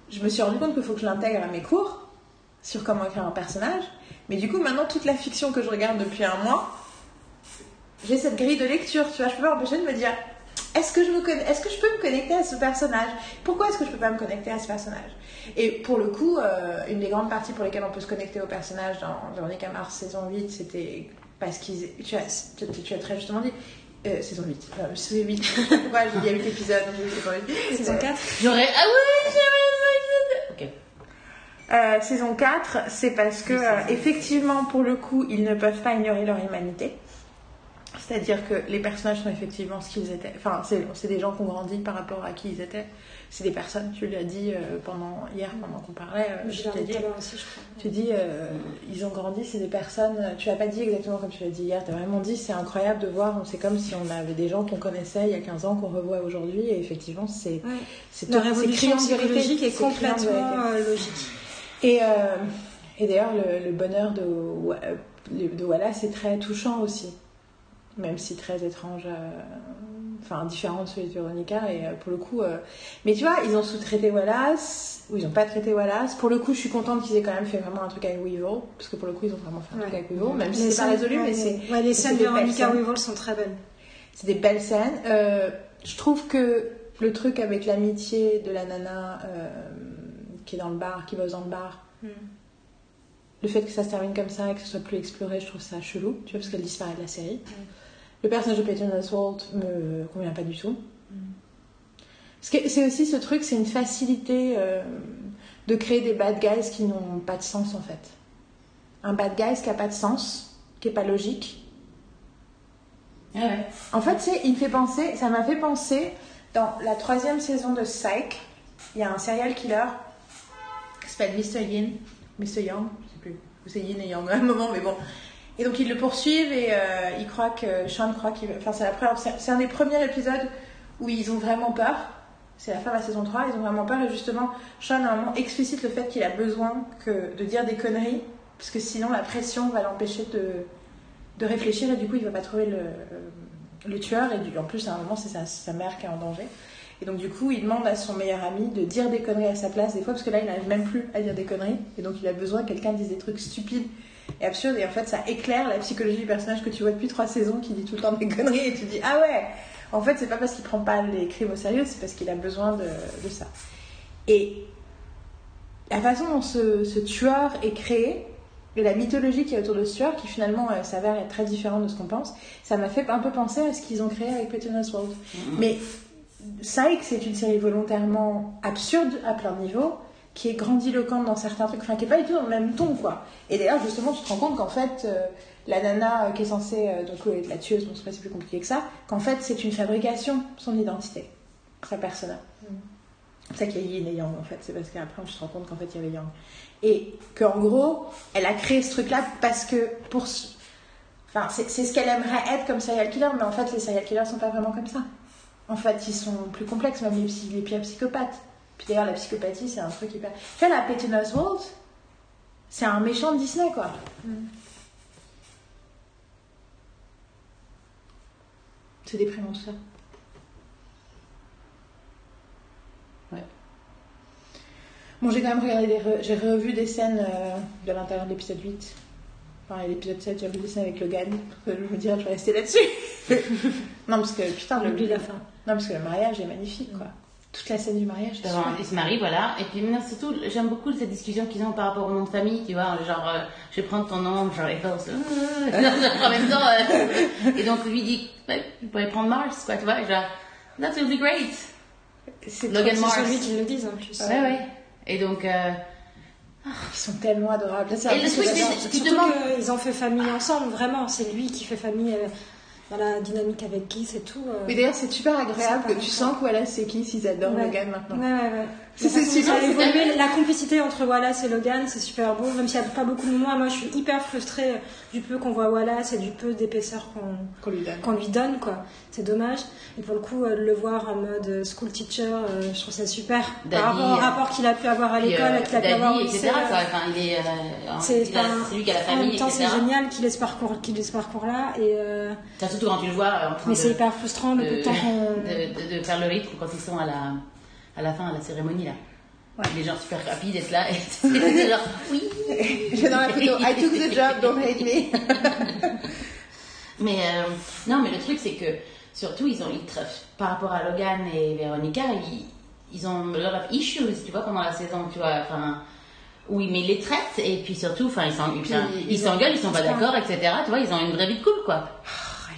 je me suis rendu compte qu'il faut que je l'intègre à mes cours sur comment écrire un personnage. Mais du coup, maintenant, toute la fiction que je regarde depuis un mois, j'ai cette grille de lecture, tu vois, je peux pas m'empêcher de me dire est-ce que, je me conna- est-ce que je peux me connecter à ce personnage? Pourquoi est-ce que je peux pas me connecter à ce personnage? Et pour le coup, euh, une des grandes parties pour lesquelles on peut se connecter au personnage dans Véronique Mars saison 8, c'était parce qu'ils. Tu as, tu, tu as très justement dit. euh, saison 8. Euh, saison 8. Pourquoi il y a 8 épisodes donc saison 8. Saison 4. J'aurais. Ah oui. Euh, saison 4, c'est parce que, euh, effectivement, pour le coup, ils ne peuvent pas ignorer leur humanité. C'est-à-dire que les personnages sont effectivement ce qu'ils étaient. Enfin, c'est des gens qui ont grandi par rapport à qui ils étaient. C'est des personnes, tu l'as dit euh, pendant, hier pendant qu'on parlait. Je t'ai dit aussi, je crois. tu dis, ils ont grandi, c'est des personnes. Tu l'as pas dit exactement comme tu l'as dit hier. Tu as vraiment dit, c'est incroyable de voir. C'est comme si on avait des gens qu'on connaissait il y a 15 ans qu'on revoit aujourd'hui. Et effectivement, c'est. Ouais. c'est c'est révolution psychologique est complètement logique. Et, euh, et d'ailleurs, le, le bonheur de, de Wallace est très touchant aussi, même si très étrange, euh, enfin différent de celui de Veronica. Et euh, pour le coup, mais tu vois, ils ont sous-traité Wallace, ou ils n'ont pas traité Wallace. Pour le coup, je suis contente qu'ils aient quand même fait vraiment un truc avec Weevil, parce que pour le coup, ils ont vraiment fait un truc avec Weevil, même si c'est pas résolu, mais c'est Ouais, les scènes de Veronica. Weevil sont très belles. c'est des belles scènes. Je trouve que le truc avec l'amitié de la nana euh, qui est dans le bar, qui bosse dans le bar, le fait que ça se termine comme ça et que ce soit plus exploré, je trouve ça chelou, tu vois, parce qu'elle disparaît de la série. Le personnage de Peyton Oswalt me convient pas du tout. Que c'est aussi ce truc, c'est une facilité. euh, de créer des bad guys qui n'ont pas de sens en fait. Un bad guy qui a pas de sens, qui est pas logique. Ah ouais. En fait, c'est, il me fait penser, ça m'a fait penser dans la troisième saison de Psych, il y a un serial killer qui s'appelle Mr. Yin, Mr. Young, je sais plus, ou c'est Yin et Yang à un moment, mais bon. Et donc ils le poursuivent et euh, ils croient que Sean croit qu'il, enfin c'est la première, c'est un des premiers épisodes où ils ont vraiment peur. C'est la fin de la saison 3, ils ont vraiment peur et justement Sean à un moment explicite le fait qu'il a besoin de dire des conneries parce que sinon la pression va l'empêcher de, de réfléchir et du coup il va pas trouver le, le tueur et en plus à un moment c'est sa mère qui est en danger et donc du coup il demande à son meilleur ami de dire des conneries à sa place des fois parce que là il n'arrive même plus à dire des conneries. Et donc il a besoin que quelqu'un dise des trucs stupides et absurdes. Et en fait ça éclaire la psychologie du personnage que tu vois depuis trois saisons qui dit tout le temps des conneries et tu dis ah ouais! En fait c'est pas parce qu'il prend pas les crimes au sérieux c'est parce qu'il a besoin de, de ça. Et la façon dont ce, ce tueur est créé et la mythologie qui est autour de ce tueur, qui finalement euh, s'avère être très différente de ce qu'on pense, ça m'a fait un peu penser à ce qu'ils ont créé avec Pettiness World. Mais Psych, c'est une série volontairement absurde à plein de niveaux, qui est grandiloquente dans certains trucs, enfin qui est pas du tout dans le même ton, quoi. Et d'ailleurs, justement, tu te rends compte qu'en fait, euh, la nana euh, qui est censée euh, donc être la tueuse, bon, c'est pas si plus compliqué que ça, qu'en fait, c'est une fabrication, son identité, sa persona. C'est ça qu'il y a Yin et Yang en fait, c'est parce qu'après on se rend compte qu'en fait il y avait Yang. Et qu'en gros, elle a créé ce truc-là parce que pour. Enfin, c'est c'est ce qu'elle aimerait être comme serial killer, mais en fait les serial killers sont pas vraiment comme ça. En fait, ils sont plus complexes, même les, psy- les pires psychopathes. Puis d'ailleurs, la psychopathie, c'est un truc hyper. Tu vois, la Pettiness World, c'est un méchant de Disney, quoi. C'est déprimant tout ça. Ouais. Bon, j'ai quand même regardé des re- j'ai revu des scènes euh, de l'intérieur de l'épisode 8. Enfin, l'épisode 7, j'ai revu des scènes avec Logan. Je me dirais, je vais rester là-dessus. non, parce que putain, le, Oublie la fin. Non, parce que le mariage est magnifique, quoi. Toute la scène du mariage. D'abord, super. ils se marient, voilà. Et puis maintenant, surtout, j'aime beaucoup cette discussion qu'ils ont par rapport au nom de famille, tu vois. Genre, euh, je vais prendre ton nom, genre les forces. en même temps. euh, et donc, lui dit, ouais, vous pouvez prendre Mars, quoi, tu vois. Genre, that will be great. C'est Logan Mars. C'est celui qui le disent en plus. Ouais, ouais. Et donc, euh, Ils sont tellement adorables. Et le truc, tu demandes- qu'ils ont fait famille ensemble, vraiment. C'est lui qui fait famille dans la dynamique avec Guy, c'est tout. euh. Mais d'ailleurs, c'est super agréable que tu sens que voilà, c'est qui s'ils adorent Ouais. Logan maintenant. Ouais, ouais, ouais. C'est- super, ça a c'est évolué, la complicité entre Wallace et Logan, c'est super beau, même s'il n'y a pas beaucoup de moments. Moi, je suis hyper frustrée du peu qu'on voit Wallace et du peu d'épaisseur qu'on Qu'on lui donne. qu'on lui donne, quoi. C'est dommage. Et pour le coup, euh, le voir en mode euh, school teacher, euh, je trouve ça super. Daddy, Par rapport au rapport qu'il a pu avoir à l'école, euh, qu'il a pu avoir au lycée. etc. Enfin, il est, euh, C'est lui qui a la En famille, même temps, c'est génial qu'il ait ce parcours, qu'il ait ce parcours-là. Et euh, Enfin, surtout quand tu le vois en train mais c'est hyper frustrant le peu de, de temps qu'on. de, de- de faire le rythme quand ils sont à la, à la fin, à la cérémonie, là. Les gens super rapides d'être là et c'est genre, oui. J'ai dans la photo. I took the job, don't hate me. Mais euh, non, mais le truc, c'est que surtout, ils ont, ils par rapport à Logan et Veronica, ils, ils ont a lot of issues, tu vois, pendant la saison, tu vois. Enfin, oui, mais ils les traitent et puis surtout, enfin, ils s'en- enfin, ils ils s'engueulent, ils sont pas d'accord, etc. Tu vois, ils ont une vraie vie de couple, quoi.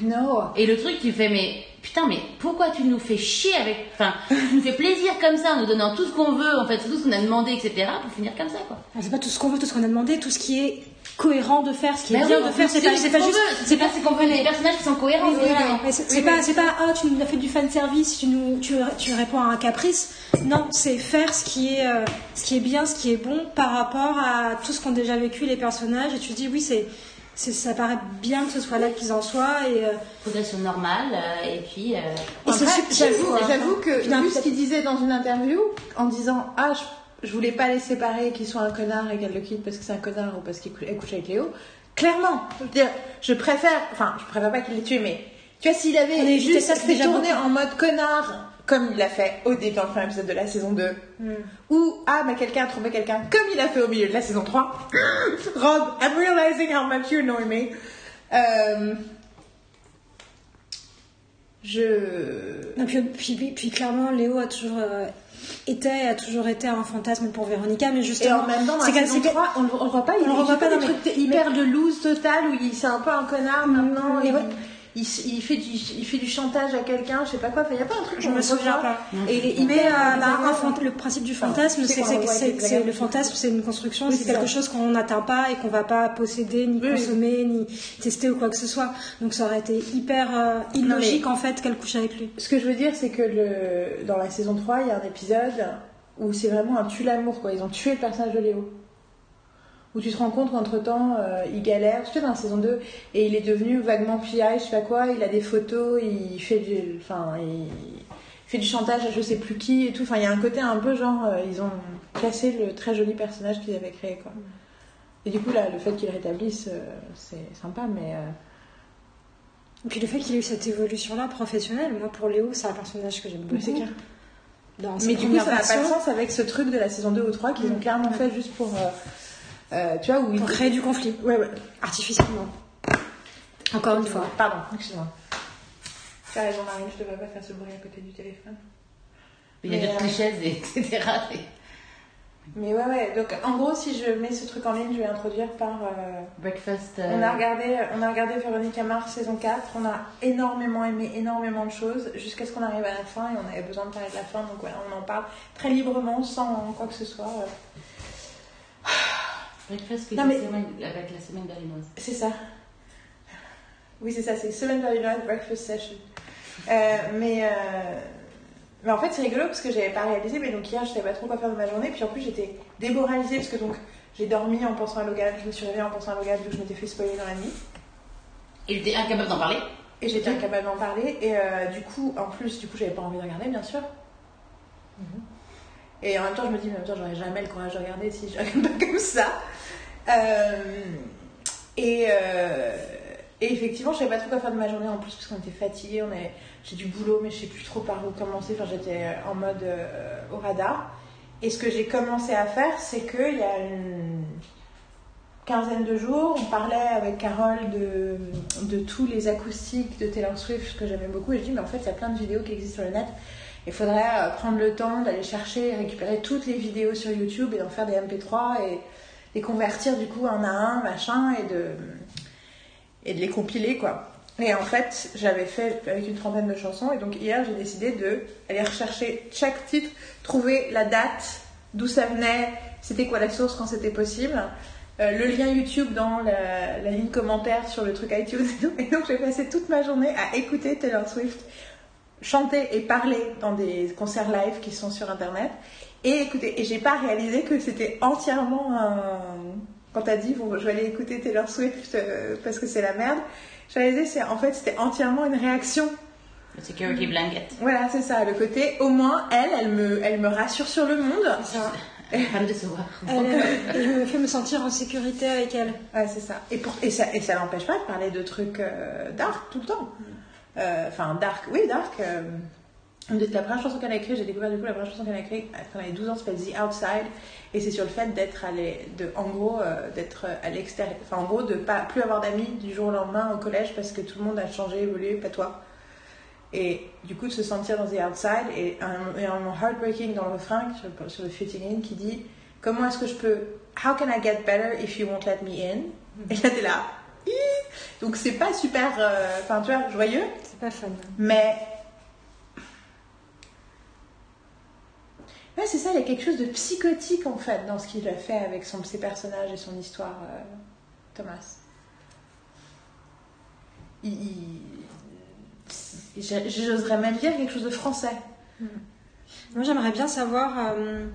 I know. Et le truc, tu fais, mais putain, mais pourquoi tu nous fais chier avec. Enfin, tu nous fais plaisir comme ça en nous donnant tout ce qu'on veut, en fait, tout ce qu'on a demandé, etc. pour finir comme ça, quoi. Ah, C'est pas tout ce qu'on veut, tout ce qu'on a demandé, tout ce qui est cohérent de faire, ce qui est Bah bien oui, de faire. C'est c'est pas, c'est juste. C'est pas ce qu'on veut, des personnages qui sont cohérents. Oui, c'est c'est c'est pas, c'est pas, ah, tu nous as fait du fan service, tu nous, tu, tu réponds à un caprice. Non, c'est faire ce qui est, euh, ce qui est bien, ce qui est bon par rapport à tout ce qu'ont déjà vécu les personnages. Et tu te dis, oui, c'est, c'est, ça paraît bien que ce soit là qu'ils en soient. Et, euh, Progression normale, euh, et puis. euh, et c'est Après, super- J'avoue, que vu ce qu'il disait dans une interview, en disant ah je, je voulais pas les séparer, qu'ils soient un connard et qu'elle le quitte parce que c'est un connard ou parce qu'il couche avec Léo. Clairement, je veux dire, je préfère, enfin je préfère pas qu'il les tue, mais tu vois s'il avait juste fait déjà tourner en mode connard comme il l'a fait au début dans le premier épisode de la saison 2 ou ah mais quelqu'un a trouvé quelqu'un comme il a fait au milieu de la saison 3 Rob I'm realizing how much you annoy me Euh, je Non, puis, puis, puis- puis clairement, Léo a toujours euh, été, a toujours été un fantasme pour Véronica, mais Et justement, en même temps, dans c'est la que- 3, on le, voit pas, il On le il revoit pas des dans trucs hyper de loose total où il c'est un peu un connard maintenant. Mm, et ouais. Il, fait du, il fait du chantage à quelqu'un, je sais pas quoi. Enfin, il y a pas un truc. Je me souviens pas. Et il est Mais hyper. euh, bah, bizarre. un fant- le principe du fantasme, c'est Gaga. le fantasme, c'est une construction, Oui, c'est quelque ça. chose qu'on n'atteint pas et qu'on va pas posséder, ni Oui, oui. consommer, ni tester ou quoi que ce soit. Donc ça aurait été hyper euh, illogique en fait qu'elle couche avec lui. Ce que je veux dire, c'est que le... dans la saison 3, il y a un épisode où c'est vraiment un tue l'amour, quoi. Ils ont tué le personnage de Léo. Où tu te rends compte qu'entre temps, il galère, tu sais, dans la saison 2, et il est devenu vaguement PI, je sais pas quoi, il a des photos, il fait du, enfin, il fait du chantage à je sais plus qui et tout. Enfin, il y a un côté un peu genre, euh, ils ont cassé le très joli personnage qu'ils avaient créé, quoi. Et du coup, là, le fait qu'ils rétablissent, euh, c'est sympa, mais. euh, Et puis le fait qu'il ait eu cette évolution-là professionnelle, moi pour Léo, c'est un personnage que j'aime beaucoup. c'est clair. Dans Mais du coup, ça n'a pas de sens avec ce truc de la saison 2 ou 3 qu'ils ont Mm. clairement Ouais. fait juste pour. Euh, tu vois, où ils. pour créer du conflit, Ouais, ouais. artificiellement. Encore une fois. Pardon, excuse-moi. Tu as raison, Marine, je devrais pas faire ce bruit à côté du téléphone. Il y a d'autres euh, et etc. Et- Mais ouais, ouais. Donc, en gros, si je mets ce truc en ligne, je vais introduire par. euh, Breakfast. On a euh, regardé, on a regardé Véronica Mars saison 4. On a énormément aimé énormément de choses jusqu'à ce qu'on arrive à la fin et on avait besoin de parler de la fin. Donc voilà, on en parle très librement sans quoi que ce soit. Breakfast qui Non, mais- la semaine- avec la semaine berlinoise. C'est ça. Oui, c'est ça, c'est semaine berlinoise breakfast session. Euh, mais, euh, mais en fait, c'est rigolo parce que j'avais pas réalisé, mais donc hier, je savais pas trop quoi faire de ma journée. Puis en plus, j'étais démoralisée parce que donc j'ai dormi en pensant à Logan, je me suis réveillée en pensant à Logan, donc je m'étais fait spoiler dans la nuit. Et j'étais incapable d'en parler. Et j'étais incapable d'en parler. Et euh, du coup, en plus, du coup, j'avais pas envie de regarder, bien sûr. Et en même temps, je me dis, mais en même temps, j'aurais jamais le courage de regarder si je pas comme ça. Euh, et, euh, et effectivement, je savais pas trop quoi faire de ma journée en plus, parce qu'on était fatigués. Avait, j'ai du boulot, mais je sais plus trop par où commencer. Enfin, j'étais en mode euh, au radar. Et ce que j'ai commencé à faire, c'est qu'il y a une quinzaine de jours, on parlait avec Carole de, de tous les acoustiques de Taylor Swift que j'aimais beaucoup. Et je dis, mais en fait, il y a plein de vidéos qui existent sur le net. Il faudrait euh, prendre le temps d'aller chercher récupérer toutes les vidéos sur YouTube et d'en faire des MP3 et les convertir du coup un à un, machin, et de, les compiler, quoi. Et en fait, j'avais fait avec une trentaine de chansons, et donc hier, j'ai décidé de aller rechercher chaque titre, trouver la date, d'où ça venait, c'était quoi la source quand c'était possible, euh, le lien YouTube dans la, ligne commentaire sur le truc iTunes. Et donc j'ai passé toute ma journée à écouter Taylor Swift chanter et parler dans des concerts live qui sont sur internet et écouter. Et j'ai pas réalisé que c'était entièrement un. Quand t'as dit, bon, je vais aller écouter Taylor Swift euh, parce que c'est la merde, j'ai réalisé c'est en fait c'était entièrement une réaction. Le security blanket. Voilà, c'est ça, le côté au moins elle, elle me, elle me rassure sur le monde. Ça, Fan de se voir. elle, me fait me sentir en sécurité avec elle. Ouais, c'est ça. Et, pour, et ça, et ça n'empêche pas de parler de trucs euh, dark tout le temps. Euh, Enfin, dark, oui, dark. euh, la première chanson qu'elle a écrite, j'ai découvert du coup la première chanson qu'elle a écrite quand elle avait 12 ans, s'appelle The Outside. Et c'est sur le fait d'être l'e- de, en gros, euh, d'être à l'extérieur. Enfin, en gros, de pas plus avoir d'amis du jour au lendemain au collège parce que tout le monde a changé, évolué, pas toi. Et du coup, de se sentir dans The Outside. Et un, moment heartbreaking dans le refrain, sur, le- fitting in, qui dit Comment est-ce que je peux. How can I get better if you won't let me in? Et là, t'es là. Donc, c'est pas super. euh, Enfin, tu vois, joyeux. C'est pas fun. Mais. Ouais, c'est ça, il y a quelque chose de psychotique en fait dans ce qu'il a fait avec son, ses personnages et son histoire, euh, Thomas. Il. il- j'ai- J'oserais même dire quelque chose de français. Moi, j'aimerais bien savoir euh,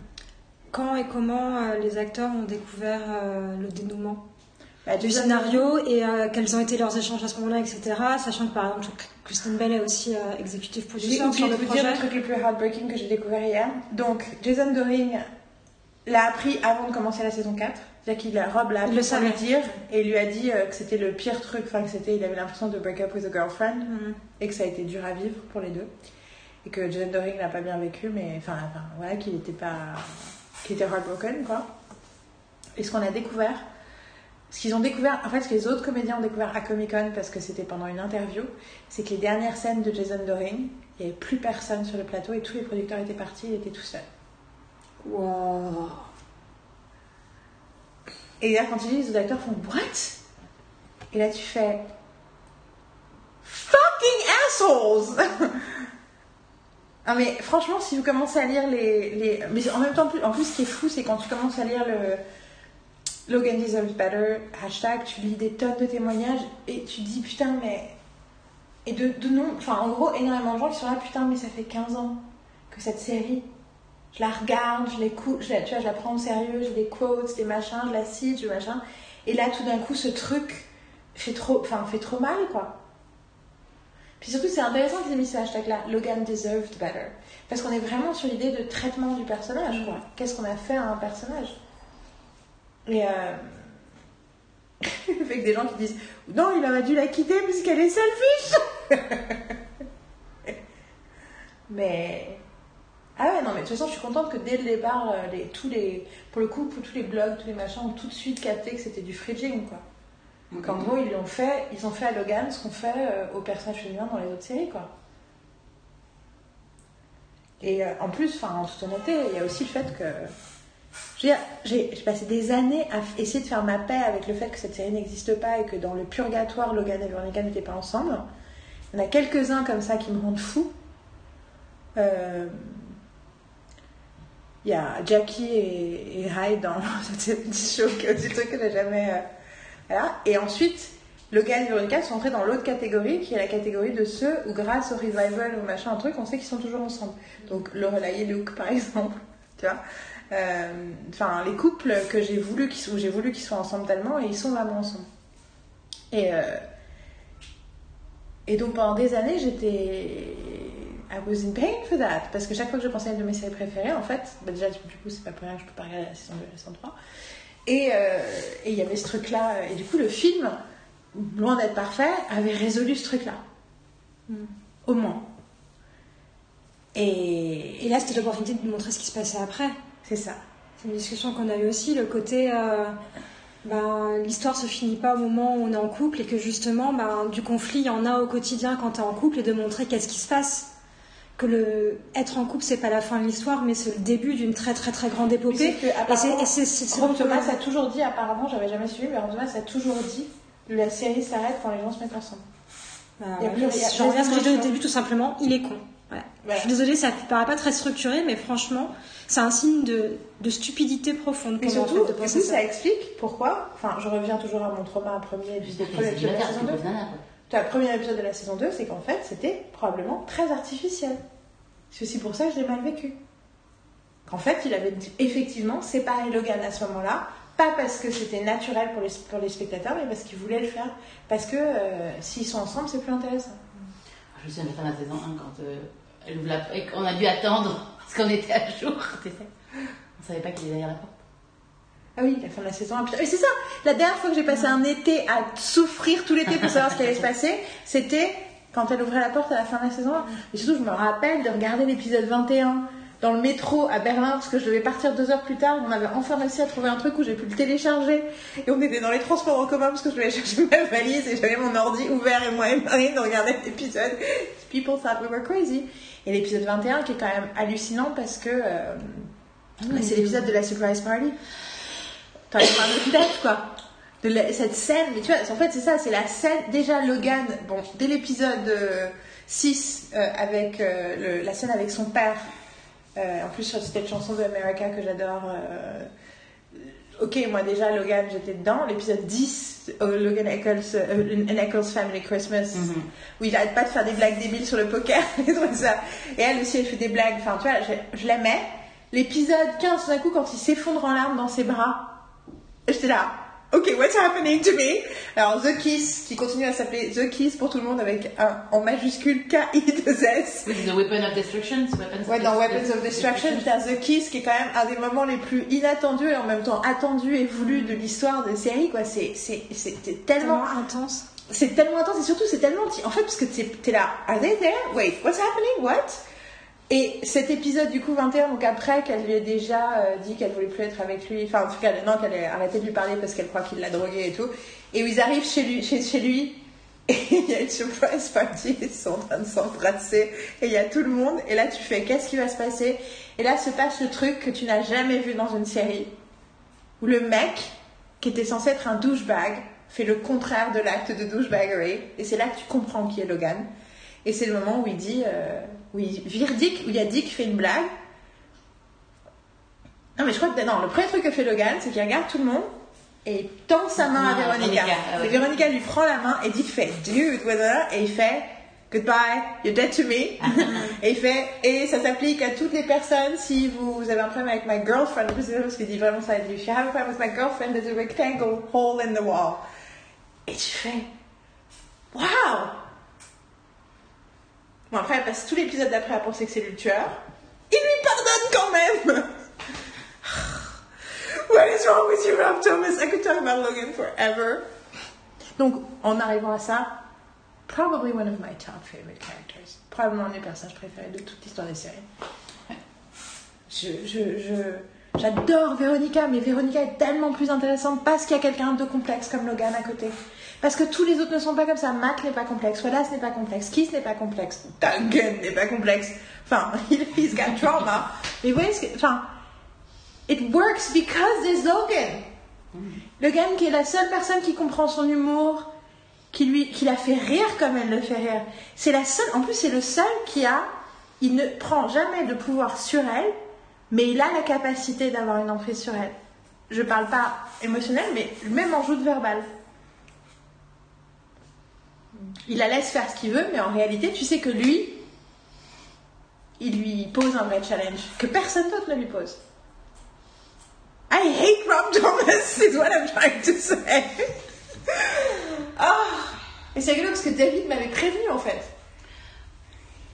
quand et comment euh, les acteurs ont découvert euh, le dénouement du Jason- scénario et euh, quels ont été leurs échanges à ce moment-là, etc. Sachant que par exemple, Kristen Bell est aussi euh, executive producer sur le de vous dire le truc le plus heartbreaking que j'ai découvert hier. Donc, Jason Doring l'a appris avant de commencer la saison 4. C'est-à-dire qu'il a Rob l'a appris le sans lui savait. dire et lui a dit euh, que c'était le pire truc, enfin que c'était, il avait l'impression de break up with a girlfriend Mhm. et que ça a été dur à vivre pour les deux. Et que Jason Doring l'a pas bien vécu, mais enfin, enfin voilà, qu'il était pas. qu'il était heartbroken quoi. Et ce qu'on a découvert, ce qu'ils ont découvert, en fait, ce que les autres comédiens ont découvert à Comic Con parce que c'était pendant une interview, c'est que les dernières scènes de Jason Doring, il n'y avait plus personne sur le plateau et tous les producteurs étaient partis, il était tout seul. Wow. Et là, quand tu dis, les autres acteurs font What? Et là, tu fais Fuck souls. non mais franchement, si vous commencez à lire les, les... mais en même temps, en plus, ce qui est fou, c'est quand tu commences à lire le Logan deserves better hashtag, tu lis des tonnes de témoignages et tu dis putain mais et de, de non, enfin en gros énormément de gens qui sont là putain mais ça fait 15 ans que cette série je la regarde, je l'écoute, je la, tu vois, je la prends au sérieux, je les quotes, des machins, je la cite, je machin. Et là, tout d'un coup, ce truc fait trop, enfin, fait trop mal, quoi. Puis surtout, c'est intéressant qu'ils aient mis ce hashtag-là, Logan deserved better. Parce qu'on est vraiment sur l'idée de traitement du personnage, quoi. Qu'est-ce qu'on a fait à un personnage? Et euh... avec des gens qui disent Non, il aurait dû la quitter puisqu'elle est selfish Mais ah ouais, non, mais de toute façon, je suis contente que dès le départ, euh, les, tous les, pour le coup, pour tous les blogs, tous les machins ont tout de suite capté que c'était du fridging, quoi. Donc en gros, ils ont fait, ils ont fait à Logan ce qu'on fait euh, aux personnages féminins dans les autres séries, quoi. Et euh, en plus, en toute honnêteté, il y a aussi le fait que j'ai passé des années à essayer de faire ma paix avec le fait que cette série n'existe pas et que dans le purgatoire, Logan et Veronica n'étaient pas ensemble. Il y en a quelques-uns comme ça qui me rendent fou. Euh, il y a Jackie et, et Hyde dans cette show qui est aussi le truc que j'ai jamais. Euh, voilà. Et ensuite, Logan et Veronica sont entrés dans l'autre catégorie, qui est la catégorie de ceux où, grâce au revival ou machin, un truc, on sait qu'ils sont toujours ensemble. Donc, Lorelai et Luke, par exemple, tu vois. Euh, Enfin, les couples que j'ai voulu, où j'ai voulu qu'ils soient ensemble tellement, et ils sont vraiment ensemble. Et, euh, et donc, pendant des années, j'étais I was in pain for that. Parce que chaque fois que je pensais à une de mes séries préférées, en fait, bah déjà, du coup, c'est pas pour rien que je peux pas regarder la saison 2 et la saison 3. Et euh, il y avait ce truc-là. Et du coup, le film, loin d'être parfait, avait résolu ce truc-là. Mm. Au moins. Et, et là, c'était l'opportunité de montrer ce qui se passait après. C'est ça. C'est une discussion qu'on a eu aussi, le côté. Euh, ben, l'histoire se finit pas au moment où on est en couple et que justement, ben, du conflit, il y en a au quotidien quand tu es en couple et de montrer qu'est-ce qui se passe. Que le être en couple c'est pas la fin de l'histoire mais c'est le début d'une très très très grande épopée. et c'est Thomas a toujours dit apparemment j'avais jamais suivi mais Thomas a toujours dit la série s'arrête quand les gens se mettent ensemble. Bah, je reviens à ce que j'ai dit au début tout simplement il est con ouais. je suis désolée ça paraît pas très structuré mais franchement c'est un signe de, de stupidité profonde et surtout en fait, ça. explique pourquoi enfin je reviens toujours à mon trauma premier épisode de la saison 2 le premier épisode de la saison 2, c'est qu'en fait, c'était probablement très artificiel. C'est aussi pour ça que je l'ai mal vécu. Qu'en fait, il avait effectivement séparé Logan à ce moment-là, pas parce que c'était naturel pour les, pour les spectateurs, mais parce qu'il voulait le faire. Parce que euh, s'ils sont ensemble, c'est plus intéressant. Je me souviens de la fin de la saison 1 quand euh, elle on a dû attendre parce qu'on était à jour. On savait pas qu'il était derrière la porte. Ah oui, la fin de la saison 1. Mais c'est ça, la dernière fois que j'ai passé un été à souffrir tout l'été pour savoir ce qui allait se passer, c'était quand elle ouvrait la porte à la fin de la saison 1. Et surtout, je me rappelle de regarder l'épisode 21 dans le métro à Berlin parce que je devais partir deux heures plus tard. On avait enfin réussi à trouver un truc où j'ai pu le télécharger. Et on était dans les transports en commun parce que je devais chercher ma valise et j'avais mon ordi ouvert et moi et Marine on regardait l'épisode. People thought we were crazy. Et l'épisode 21 qui est quand même hallucinant parce que euh, c'est l'épisode de la surprise party. T'en as pas tête, quoi. De cette scène, mais tu vois, en fait, c'est ça, c'est la scène. Déjà, Logan, bon, dès l'épisode 6, euh, avec euh, la scène avec son père, en plus, sur cette chanson de America que j'adore. Ok, moi déjà, Logan, j'étais dedans. L'épisode 10, Logan Eccles, An Eccles Family Christmas, mm-hmm. où il arrête pas de faire des blagues débiles sur le poker et tout ça. Et elle aussi, elle fait des blagues. Enfin, tu vois, je, je l'aimais. L'épisode 15, tout d'un coup, quand il s'effondre en larmes dans ses bras, J'étais là. Ok, what's happening to me? Alors, The Kiss, qui continue à s'appeler The Kiss pour tout le monde avec un en majuscule K-I-2-S. The Weapon of Destruction. ouais, dans Weapons of Destruction, t'as The Kiss qui est quand même un des moments les plus inattendus et en même temps attendus et voulus de l'histoire des séries, quoi. C'est, c'est, c'est tellement, intense. C'est tellement intense et surtout c'est tellement, en fait, parce que t'es là, are they there? Wait, what's happening? What? Et cet épisode du coup 21, donc après qu'elle lui ait déjà euh, dit qu'elle voulait plus être avec lui, enfin en tout cas non qu'elle ait arrêté de lui parler parce qu'elle croit qu'il l'a drogué et tout, et où ils arrivent chez lui, chez, chez lui et il y a une surprise party, ils sont en train de s'embrasser et il y a tout le monde et là tu fais qu'est-ce qui va se passer? Et là se passe le truc que tu n'as jamais vu dans une série où le mec qui était censé être un douchebag fait le contraire de l'acte de douchebaggery et c'est là que tu comprends qui est Logan Et c'est le moment où il dit, euh, où il vire Dick, où il y a Dick qui fait une blague. Non, mais je crois que non, le premier truc que fait Logan, c'est qu'il regarde tout le monde et il tend sa main à Ah, Véronica. Ah ouais. Et Véronica lui prend la main et Dick fait Dude, voilà, et il fait Goodbye, you're dead to me. et il fait, et ça s'applique à toutes les personnes si vous avez un problème avec my girlfriend. En plus, c'est parce qu'il dit vraiment ça. Il dit, If you have a problem with my girlfriend, there's a rectangle hole in the wall. Et tu fais, Wow! Bon, après, elle passe tout l'épisode d'après à penser que c'est lui le tueur. Il lui pardonne quand même! What is wrong with you, Rob Thomas? I could talk about Logan forever. Donc, en arrivant à ça, probably one of my top favorite characters. Probablement un des personnages préférés de toute l'histoire des séries. Je, je, je, j'adore Véronica, mais Véronica est tellement plus intéressante parce qu'il y a quelqu'un de complexe comme Logan à côté. Parce que tous les autres ne sont pas comme ça. Matt n'est pas complexe, Wallace n'est pas complexe, Keith n'est pas complexe, Duncan n'est pas complexe. Enfin, il- he's got trauma. Mais vous voyez ce que. Enfin, it works because there's Logan. Logan qui est la seule personne qui comprend son humour, qui lui, qui la fait rire comme elle le fait rire. C'est la seule, en plus c'est le seul qui a, il ne prend jamais de pouvoir sur elle, mais il a la capacité d'avoir une emprise sur elle. Je parle pas émotionnel, mais même en joute verbale. Il la laisse faire ce qu'il veut, mais en réalité, tu sais que lui, il lui pose un vrai challenge que personne d'autre ne lui pose. I hate Rob Thomas, is what I'm trying to say. Ah Et c'est rigolo parce que David m'avait prévenu en fait.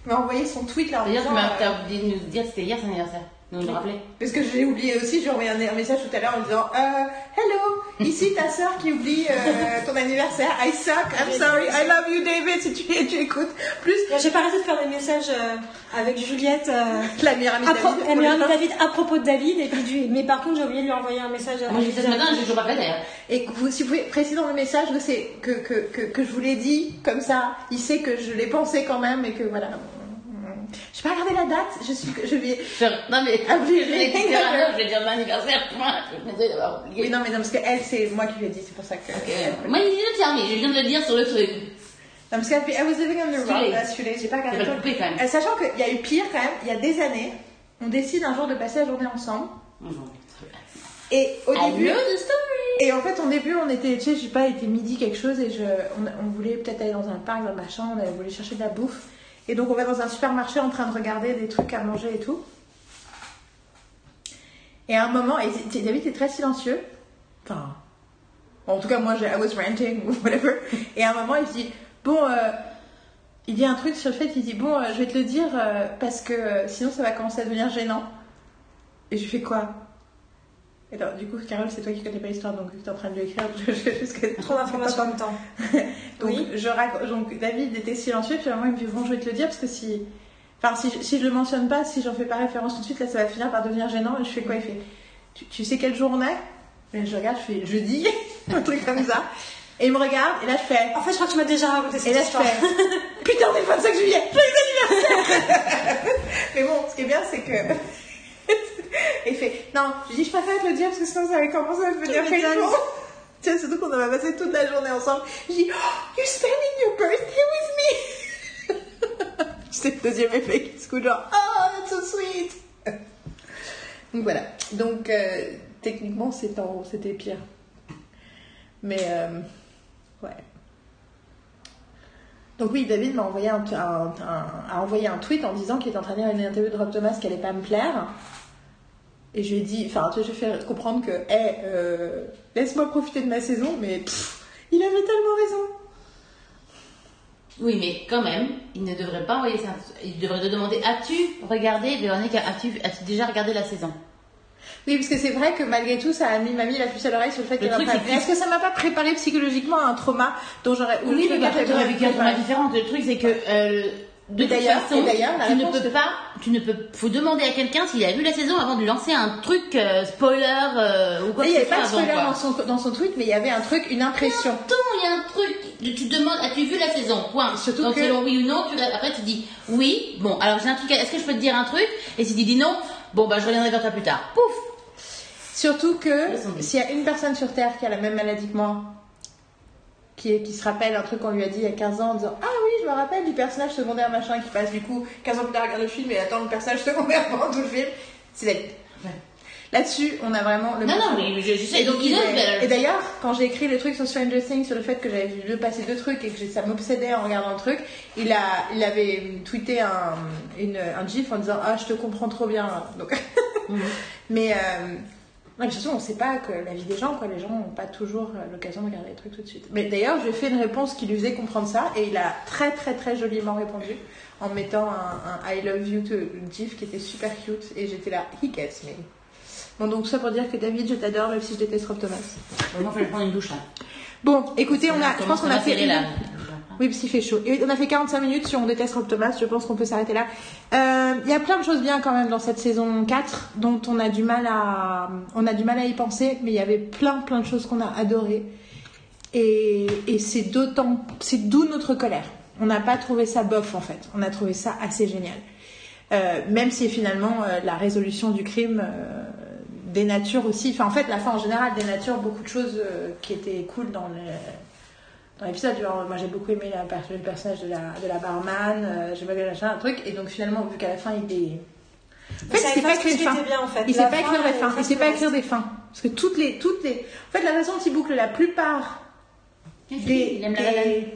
Il m'a envoyé son tweet là en D'ailleurs, tu m'as euh, oublié de nous dire que c'était hier son anniversaire. Rappeler. Parce que je l'ai oublié aussi, j'ai envoyé un, message tout à l'heure en disant euh, Hello, ici ta soeur qui oublie euh, ton anniversaire. I suck, I'm sorry, I love you David si tu, tu écoutes. Plus J'ai pas arrêté de faire des messages euh, avec Juliette. euh, la meilleure amie David. la meilleure amie David à propos de David et puis du- mais par contre j'ai oublié de lui envoyer un message à Moi, j'ai fait ça ce matin, j'ai toujours pas fait d'ailleurs. Et vous, si vous pouvez préciser dans le message que, c'est, que, que, que, que je vous l'ai dit, comme ça, il sait que je l'ai pensé quand même et que voilà. Je vais pas regarder la date, je suis, je vais. Non mais, Ah oui, je vais dire vais mon anniversaire, point. Je désolée d'avoir oublié. Oui, non, mais non, parce que elle, c'est moi qui lui ai dit, c'est pour ça que. Moi, il le tien, mais je viens de le dire sur le truc. Non, parce qu'elle fait, I was living on the road, j'ai pas regardé. Pas coupé, quand même. Euh, Sachant qu'il y a eu pire quand même, il y a des années, on décide un jour de passer la journée ensemble. Et au I début. Et en fait, au début, on était, tu sais, je sais pas, il était midi quelque chose et je, on, on voulait peut-être aller dans un parc, dans le machin, on voulu chercher de la bouffe. Et donc, on va dans un supermarché en train de regarder des trucs à manger et tout. Et à un moment, et David est très silencieux. Enfin, en tout cas, moi, I was ranting ou whatever. Et à un moment, il dit, bon, euh, il dit un truc sur le fait, il dit, bon, euh, je vais te le dire euh, parce que sinon, ça va commencer à devenir gênant. Et je fais quoi? Du coup, Carole, c'est toi qui connais pas l'histoire, donc tu es en train de lui écrire. Je, je, trop d'informations en même temps. donc, Oui. je rac- donc, David était silencieux, puis à un moment, il me dit Bon, je vais te le dire, parce que si. Enfin, si, je- si je le mentionne pas, si j'en fais pas référence tout de suite, là, ça va finir par devenir gênant. Et je fais quoi? Il fait Tu, tu sais quel jour on est? Et je regarde, je fais jeudi, un truc comme ça. Et il me regarde, et là, je fais En fait je crois que tu m'as déjà raconté cette et là, je histoire. fais Putain, on est le 25 juillet, joyeux anniversaire Mais bon, ce qui est bien, c'est que. Et fait Non, je dis, je préfère te le dire parce que sinon ça va commencer à devenir painful. Tu sais, surtout qu'on va passer toute la journée ensemble. Je dis, oh, you're spending your birthday with me C'est le deuxième effet qui se coule, genre, oh, that's so sweet Donc voilà. Donc, euh, techniquement, c'était pire. Mais, euh, ouais. Donc oui, David m'a envoyé un, un- un- a envoyé un tweet en disant qu'il était en train de lire une interview de Rob Thomas qui allait pas me plaire. Et je lui ai dit, enfin, je vais faire comprendre que, hé, euh, laisse-moi profiter de ma saison, mais pff, il avait tellement raison. Oui, mais quand même, il ne devrait pas envoyer ça. Il devrait te demander As-tu regardé, Véronique, as-tu as déjà regardé la saison? Oui, parce que c'est vrai que malgré tout, ça a mis, m'a mis la puce à l'oreille sur le fait Le qu'elle m'a pas... Est-ce que ça m'a pas préparé psychologiquement à un trauma dont j'aurais... ou Oui, mais aurait tu aurais vécu un trauma différent. Le truc, c'est que euh, de d'ailleurs- façon, et d'ailleurs, la tu ne peux pas, tu ne peux, faut demander à quelqu'un s'il a vu la saison avant de lui lancer un truc euh, spoiler euh, ou quoi il n'y avait pas de avant. spoiler quoi. dans son, dans son tweet, mais il y avait un truc, une impression. Attends, il y a un truc. Tu demandes, as-tu vu la saison Point. Surtout Donc que- selon oui ou non, tu, après tu dis oui. Bon, alors j'ai un truc. Est-ce que je peux te dire un truc? Et si tu dis non, bon bah je reviendrai vers toi plus tard. Pouf. Surtout que s'il y a une personne sur Terre qui a la même maladie que moi, qui, qui se rappelle un truc qu'on lui a dit il y a 15 ans en disant Ah oui, je me rappelle du personnage secondaire machin qui passe du coup 15 ans plus tard regarde le film et attend le personnage secondaire pendant tout le film. C'est. Ouais. Là-dessus, on a vraiment le Non, même non, mais je, je sais. Et donc, il il ose, est- mais- et d'ailleurs, quand j'ai écrit le truc sur Stranger Things, sur le fait que j'avais vu passer deux trucs et que ça m'obsédait en regardant le truc, il, a, il avait tweeté un, une, un gif en disant Ah, je te comprends trop bien. Donc, Mhm. mais, euh, ouais, mais surtout, on sait pas que la vie des gens, quoi. Les gens n'ont pas toujours euh, l'occasion de regarder les trucs tout de suite. Mais d'ailleurs, je lui ai fait une réponse qui lui faisait comprendre ça et il a très, très, très joliment répondu en mettant un, un I love you to gif qui était super cute et j'étais là, he gets me. Bon, donc, ça pour dire que David, je t'adore, même si je déteste Rob Thomas. Vraiment, il fallait prendre une douche là. Bon, écoutez, on a, je pense qu'on a fait. là. Oui, parce qu'il fait chaud. Et on a fait 45 minutes sur On déteste Rob Thomas, je pense qu'on peut s'arrêter là. Euh, Il y a plein de choses bien quand même dans cette saison 4 dont on a du mal à, on a du mal à y penser, mais il y avait plein plein de choses qu'on a adorées. Et, c'est d'autant, c'est d'où notre colère. On n'a pas trouvé ça bof en fait, on a trouvé ça assez génial. Euh, même si finalement euh, la résolution du crime dénature aussi, enfin en fait la fin en général dénature beaucoup de choses qui étaient cool dans le dans l'épisode. Genre, moi j'ai beaucoup aimé la, le personnage de la, de la barman, euh, j'ai pas machin, un truc, et donc finalement vu qu'à la fin il est. En fait, il sait pas écrire ce de qui fin. était bien, en fait. Il sait pas écrire des fins. Il sait pas écrire des fins. Parce que toutes les, toutes les. En fait, la façon dont il boucle la plupart des. Il aime la des-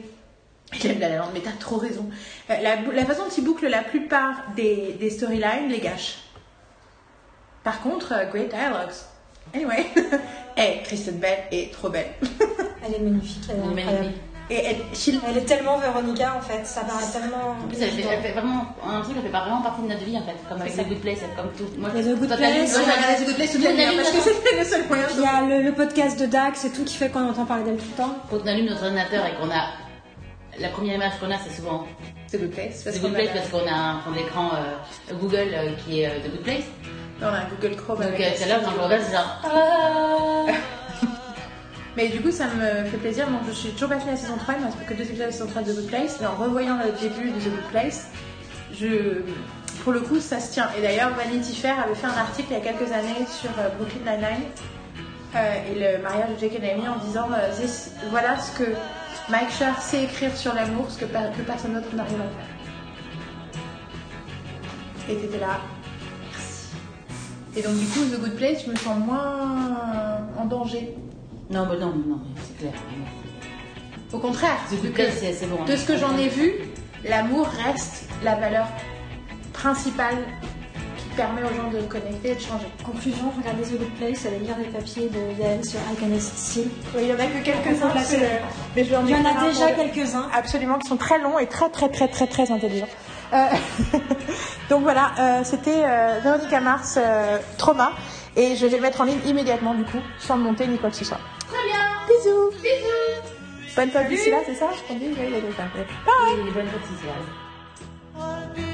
Il aime la La Land, mais t'as trop raison. Euh, La, la façon dont il boucle la plupart des, des storylines les gâche. Par contre, euh, great dialogues. Anyway. Eh, Kristen Bell est trop belle. Elle est magnifique, elle est incroyable. Et elle, Elle est tellement Véronica en fait, ça paraît tellement. En plus, elle fait, elle fait vraiment un truc, elle fait pas vraiment partie de notre vie en fait, comme avec C'est The. Good Place, comme tout. Moi, The Good Place, j'ai regardé The Good Place toute la nuit, hein, parce que c'était le seul moyen Il y a le, le podcast de Dax et tout qui fait qu'on entend parler d'elle tout le temps. Quand on allume notre ordinateur et qu'on a. La première image qu'on a, c'est souvent The Good Place. The Good Place la- parce qu'on a un fond d'écran euh, Google euh, qui est euh, The Good Place. On a un Google Chrome. Donc euh, la c'est genre. Ah Mais du coup, ça me fait plaisir. Donc, je suis toujours pas finie la saison 3, il me reste plus que deux épisodes de la saison 3 de The Good Place. Mais en revoyant le début de The Good Place, je... pour le coup, ça se tient. Et d'ailleurs, Vanity Fair avait fait un article il y a quelques années sur euh, Brooklyn Nine-Nine euh, et le mariage de Jake et Amy en disant euh, This- voilà ce que Mike Scher sait écrire sur l'amour, ce que, que personne d'autre n'arrive à faire. Et t'étais là. Et donc, du coup, The Good Place, je me sens moins en danger. Non, mais non, non, mais c'est clair. Au contraire, The Good Place, c'est c'est bon. de ce que j'en ai vu, l'amour reste la valeur principale qui permet aux gens de connecter et de changer. Conclusion, regardez The Good Place, allez lire les papiers de Yael sur I Can Still. Oui, il y en a que quelques-uns, mais je vais en Il y en a déjà quelques-uns. Absolument, qui sont très longs et très très très très très intelligents. Euh, Donc voilà, euh, c'était euh, Véronica Mars, Trauma, et je vais le mettre en ligne immédiatement du coup, sans le monter ni quoi que ce soit. Très bien. Bisous Bisous. Bonne fête d'ici là, c'est ça? Je dis, oui, il y a Oui, bonnes petites, ouais. I'll be